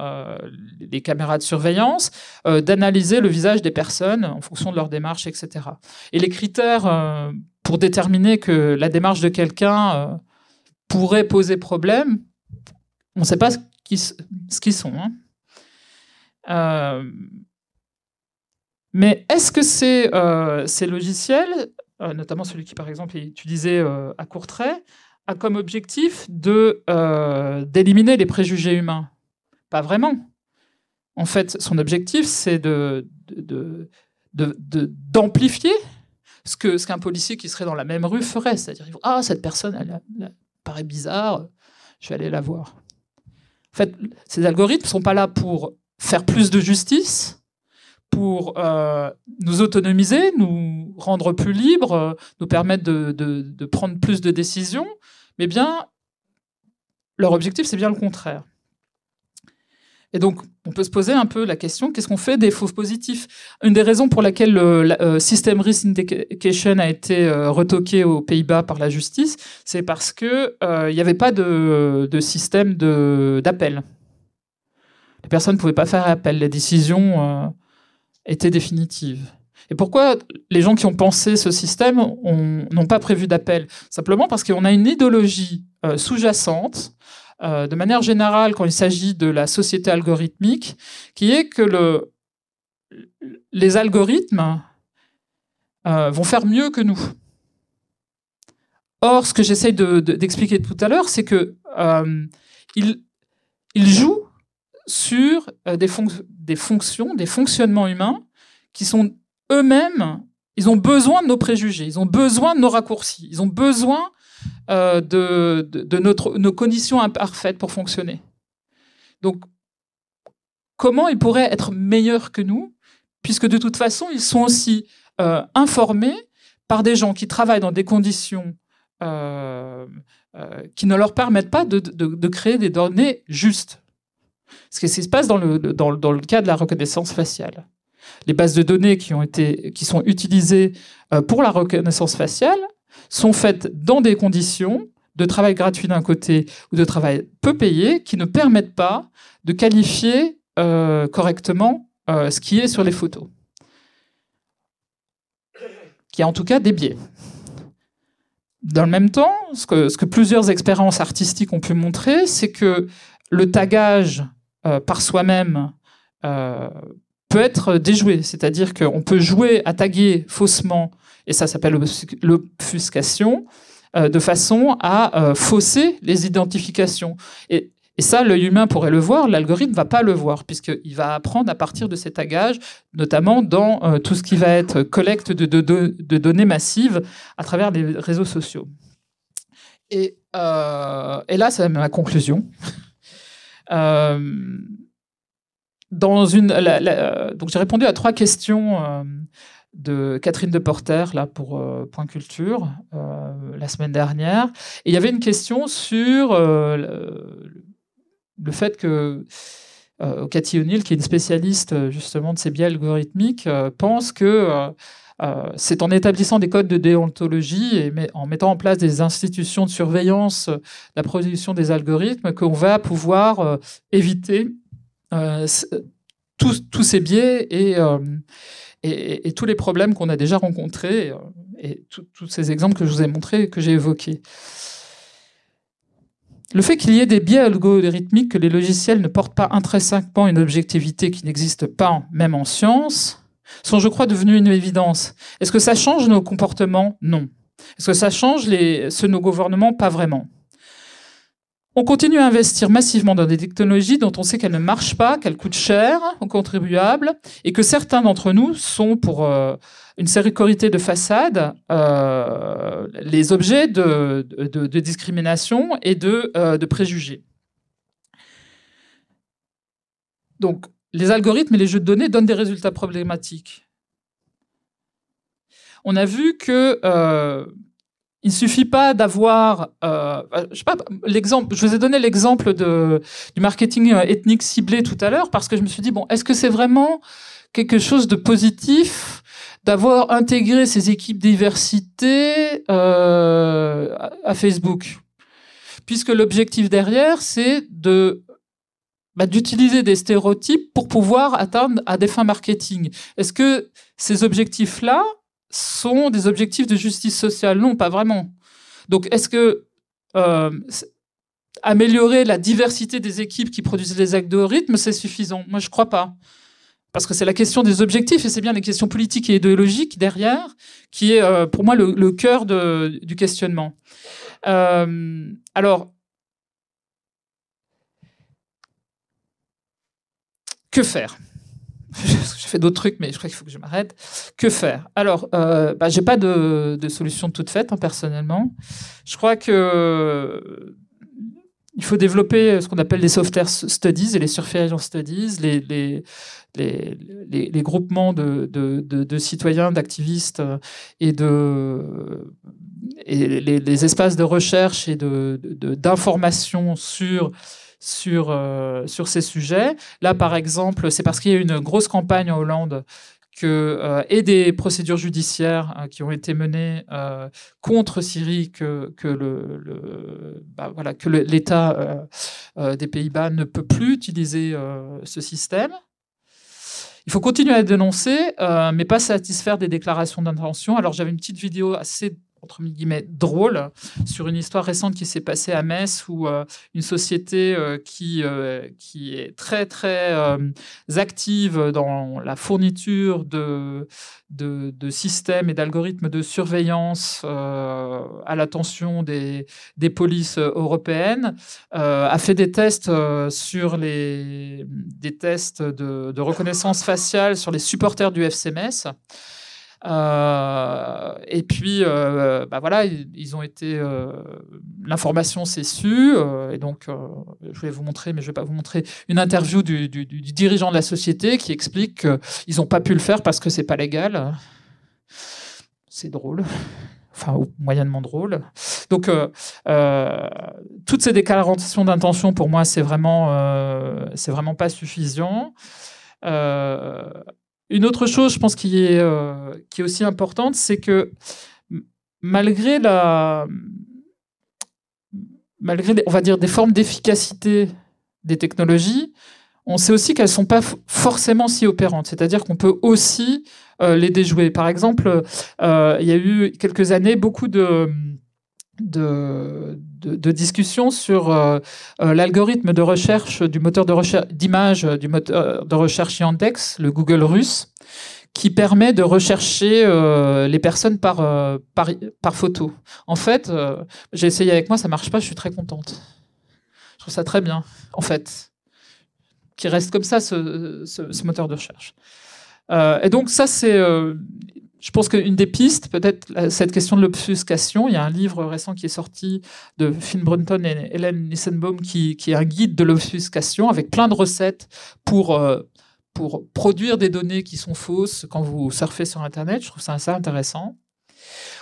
les caméras de surveillance d'analyser le visage des personnes en fonction de leur démarche, etc. Et les critères pour déterminer que la démarche de quelqu'un pourrait poser problème, on ne sait pas ce qu'ils ce qu'ils sont. hein. Euh, mais est-ce que ces, euh, ces logiciels, euh, notamment celui qui par exemple est utilisé à Courtrai, a comme objectif de d'éliminer les préjugés humains? Pas vraiment. En fait, son objectif, c'est de, d'amplifier ce que ce qu'un policier qui serait dans la même rue ferait. C'est-à-dire, ah, cette personne, elle paraît bizarre, je vais aller la voir. En fait, ces algorithmes ne sont pas là pour faire plus de justice, pour euh, nous autonomiser, nous rendre plus libres, euh, nous permettre de, prendre plus de décisions, mais bien, leur objectif, c'est bien le contraire. Et donc, on peut se poser un peu la question qu'est-ce qu'on fait des faux positifs? Une des raisons pour laquelle le la- euh, System Risk Indication a été retoqué aux Pays-Bas par la justice, c'est parce que euh, il n'y avait pas de, de système d'appel. Les personnes ne pouvaient pas faire appel. Les décisions euh, étaient définitives. Et pourquoi les gens qui ont pensé ce système ont- n'ont pas prévu d'appel? Simplement parce qu'on a une idéologie euh, sous-jacente, euh, de manière générale, quand il s'agit de la société algorithmique, qui est que le, les algorithmes euh, vont faire mieux que nous. Or, ce que j'essaye de- de- d'expliquer tout à l'heure, c'est que ils, ils jouent sur euh, des, fonc- des fonctions, des fonctionnements humains qui sont eux-mêmes, ils ont besoin de nos préjugés, ils ont besoin de nos raccourcis, ils ont besoin euh, de, nos conditions imparfaites pour fonctionner. Donc, comment ils pourraient être meilleurs que nous, puisque de toute façon, ils sont aussi euh, informés par des gens qui travaillent dans des conditions qui ne leur permettent pas de créer des données justes. Ce qui se passe dans le, dans, le- dans le cas de la reconnaissance faciale. Les bases de données qui, ont été, qui sont utilisées euh, pour la reconnaissance faciale sont faites dans des conditions de travail gratuit d'un côté ou de travail peu payé qui ne permettent pas de qualifier euh, correctement euh, ce qui est sur les photos. Qui a en tout cas des biais. Dans le même temps, ce que, ce que plusieurs expériences artistiques ont pu montrer, c'est que le tagage euh, par soi-même euh, peut être déjoué. C'est-à-dire qu'on peut jouer à taguer faussement, et ça s'appelle l'obfus- l'obfuscation, euh, de façon à fausser les identifications. Et, ça, l'œil humain pourrait le voir, l'algorithme va pas le voir, puisqu'il va apprendre à partir de ces tagages, notamment dans tout ce qui va être collecte de données massives à travers les réseaux sociaux. Et, euh, et là, c'est ma conclusion. Euh, la- donc j'ai répondu à trois questions euh, de Catherine Deporter là pour euh, Point Culture euh, la semaine dernière. Il y avait une question sur euh, le, fait que euh, Cathy O'Neill, qui est une spécialiste euh, justement de ces biais algorithmiques, euh, pense que euh, euh, c'est en établissant des codes de déontologie et en mettant en place des institutions de surveillance euh, de la production des algorithmes qu'on va pouvoir euh, éviter euh, tous, ces biais et, euh, et, et- et tous les problèmes qu'on a déjà rencontrés euh, et tous ces exemples que je vous ai montrés, que j'ai évoqués. Le fait qu'il y ait des biais algorithmiques, que les logiciels ne portent pas intrinsèquement une objectivité qui n'existe pas, même en science, sont, je crois, devenus une évidence. Est-ce que ça change nos comportements? Non. Est-ce que ça change de nos gouvernements? Pas vraiment. On continue à investir massivement dans des technologies dont on sait qu'elles ne marchent pas, qu'elles coûtent cher aux contribuables, et que certains d'entre nous sont, pour euh, une sécurité de façade, euh, les objets de discrimination et de, euh, de préjugés. Donc, les algorithmes et les jeux de données donnent des résultats problématiques. On a vu que euh, il suffit pas d'avoir, euh, je l'exemple. Je vous ai donné l'exemple du marketing euh, ethnique ciblé tout à l'heure parce que je me suis dit bon, est-ce que c'est vraiment quelque chose de positif d'avoir intégré ces équipes diversité euh, à Facebook, puisque l'objectif derrière c'est de bah, d'utiliser des stéréotypes pour pouvoir atteindre à des fins marketing. Est-ce que ces objectifs-là sont des objectifs de justice sociale? Non, pas vraiment. Donc, est-ce que euh, améliorer la diversité des équipes qui produisent les algorithmes, c'est suffisant? Moi, je crois pas. Parce que c'est la question des objectifs et c'est bien les questions politiques et idéologiques derrière qui est euh, pour moi le, cœur du questionnement. Euh, alors, que faire? J'ai fait d'autres trucs, mais je crois qu'il faut que je m'arrête. Que faire? Alors, euh, bah, j'ai pas de, de solution toute faite, hein, personnellement. Je crois que euh, il faut développer ce qu'on appelle les software studies et les surveillance studies, les, groupements de, citoyens, d'activistes euh, et, de, et les, espaces de recherche et d'information sur sur, euh, sur ces sujets. Là, par exemple, c'est parce qu'il y a eu une grosse campagne en Hollande que, euh, et des procédures judiciaires euh, qui ont été menées euh, contre Syrie que, bah, l'État des Pays-Bas ne peut plus utiliser ce système. Il faut continuer à dénoncer, mais pas satisfaire des déclarations d'intention. Alors j'avais une petite vidéo assez entre guillemets drôle sur une histoire récente qui s'est passée à Metz où euh, une société euh, qui, euh, qui est très très active dans la fourniture de, de, systèmes et d'algorithmes de surveillance à l'attention des, des polices européennes a fait des tests sur les des tests de, de reconnaissance faciale sur les supporters du FC Metz. Euh, et puis, euh, bah voilà, ils, ont été. euh, L'information s'est su, euh, et donc je vais vous montrer, mais je vais pas vous montrer une interview du, dirigeant de la société qui explique qu'ils n'ont pas pu le faire parce que c'est pas légal. C'est drôle, enfin moyennement drôle. Donc, toutes ces déclarations d'intention, pour moi, c'est vraiment, c'est vraiment pas suffisant. Une autre chose, je pense, qui est, euh, qui est aussi importante, c'est que malgré la, malgré, on va dire, des formes d'efficacité des technologies, on sait aussi qu'elles ne sont pas forcément si opérantes. C'est-à-dire qu'on peut aussi euh, les déjouer. Par exemple, euh, il y a eu quelques années beaucoup de, de, de- discussions sur euh, euh, l'algorithme de recherche du moteur de recherche d'image du moteur de recherche Yandex, le Google russe, qui permet de rechercher euh, les personnes par, par, photo. En fait, j'ai essayé avec moi, ça marche pas, je suis très contente. Je trouve ça très bien, en fait, qui reste comme ça ce, ce- moteur de recherche. Et donc ça, c'est, je pense qu'une des pistes, peut-être la- cette question de l'obfuscation. Il y a un livre récent qui est sorti de Finn Brunton et Hélène Nissenbaum qui, qui est un guide de l'obfuscation avec plein de recettes pour euh, pour produire des données qui sont fausses quand vous surfez sur Internet. Je trouve ça assez intéressant.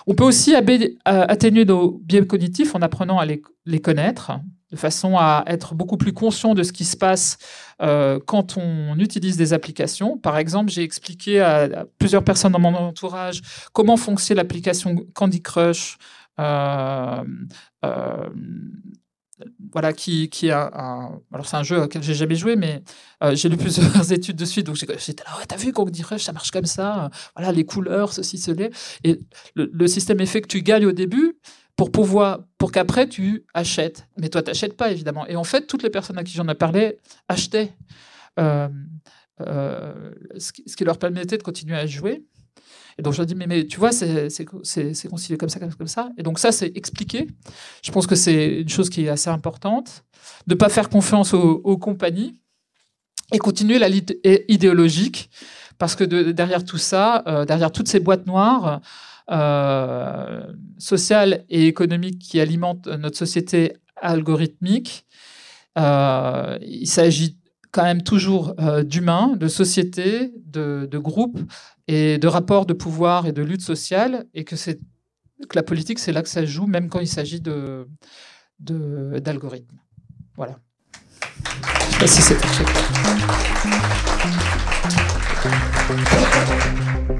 On peut aussi euh, atténuer nos biais cognitifs en apprenant à les connaître, de façon à être beaucoup plus conscient de ce qui se passe euh, quand on utilise des applications. Par exemple, j'ai expliqué à, plusieurs personnes dans mon entourage comment fonctionne l'application Candy Crush. euh, euh, voilà, qui, est un, alors c'est un jeu auquel j'ai jamais joué, mais j'ai lu plusieurs études dessus, donc j'étais là, t'as vu Candy Crush, ça marche comme ça, voilà, les couleurs, ceci, cela, et le, le système est fait que tu gagnes au début pour pouvoir, pour qu'après tu achètes, mais toi t'achètes pas évidemment, et en fait toutes les personnes à qui j'en ai parlé achetaient, euh, euh, ce, qui, leur permettait de continuer à jouer. Et donc je leur dis, mais, mais tu vois, c'est constitué comme ça, comme, ça. Et donc ça, c'est expliqué. Je pense que c'est une chose qui est assez importante. Ne pas faire confiance aux, compagnies et continuer la lutte idéologique. Parce que derrière tout ça, euh, derrière toutes ces boîtes noires, euh, et économiques qui alimentent notre société algorithmique, euh, il s'agit quand même toujours euh, d'humains, de sociétés, de, groupes et de rapports de pouvoir et de lutte sociale, et que, la politique, c'est là que ça joue, même quand il s'agit de, d'algorithmes. Voilà. Je sais pas si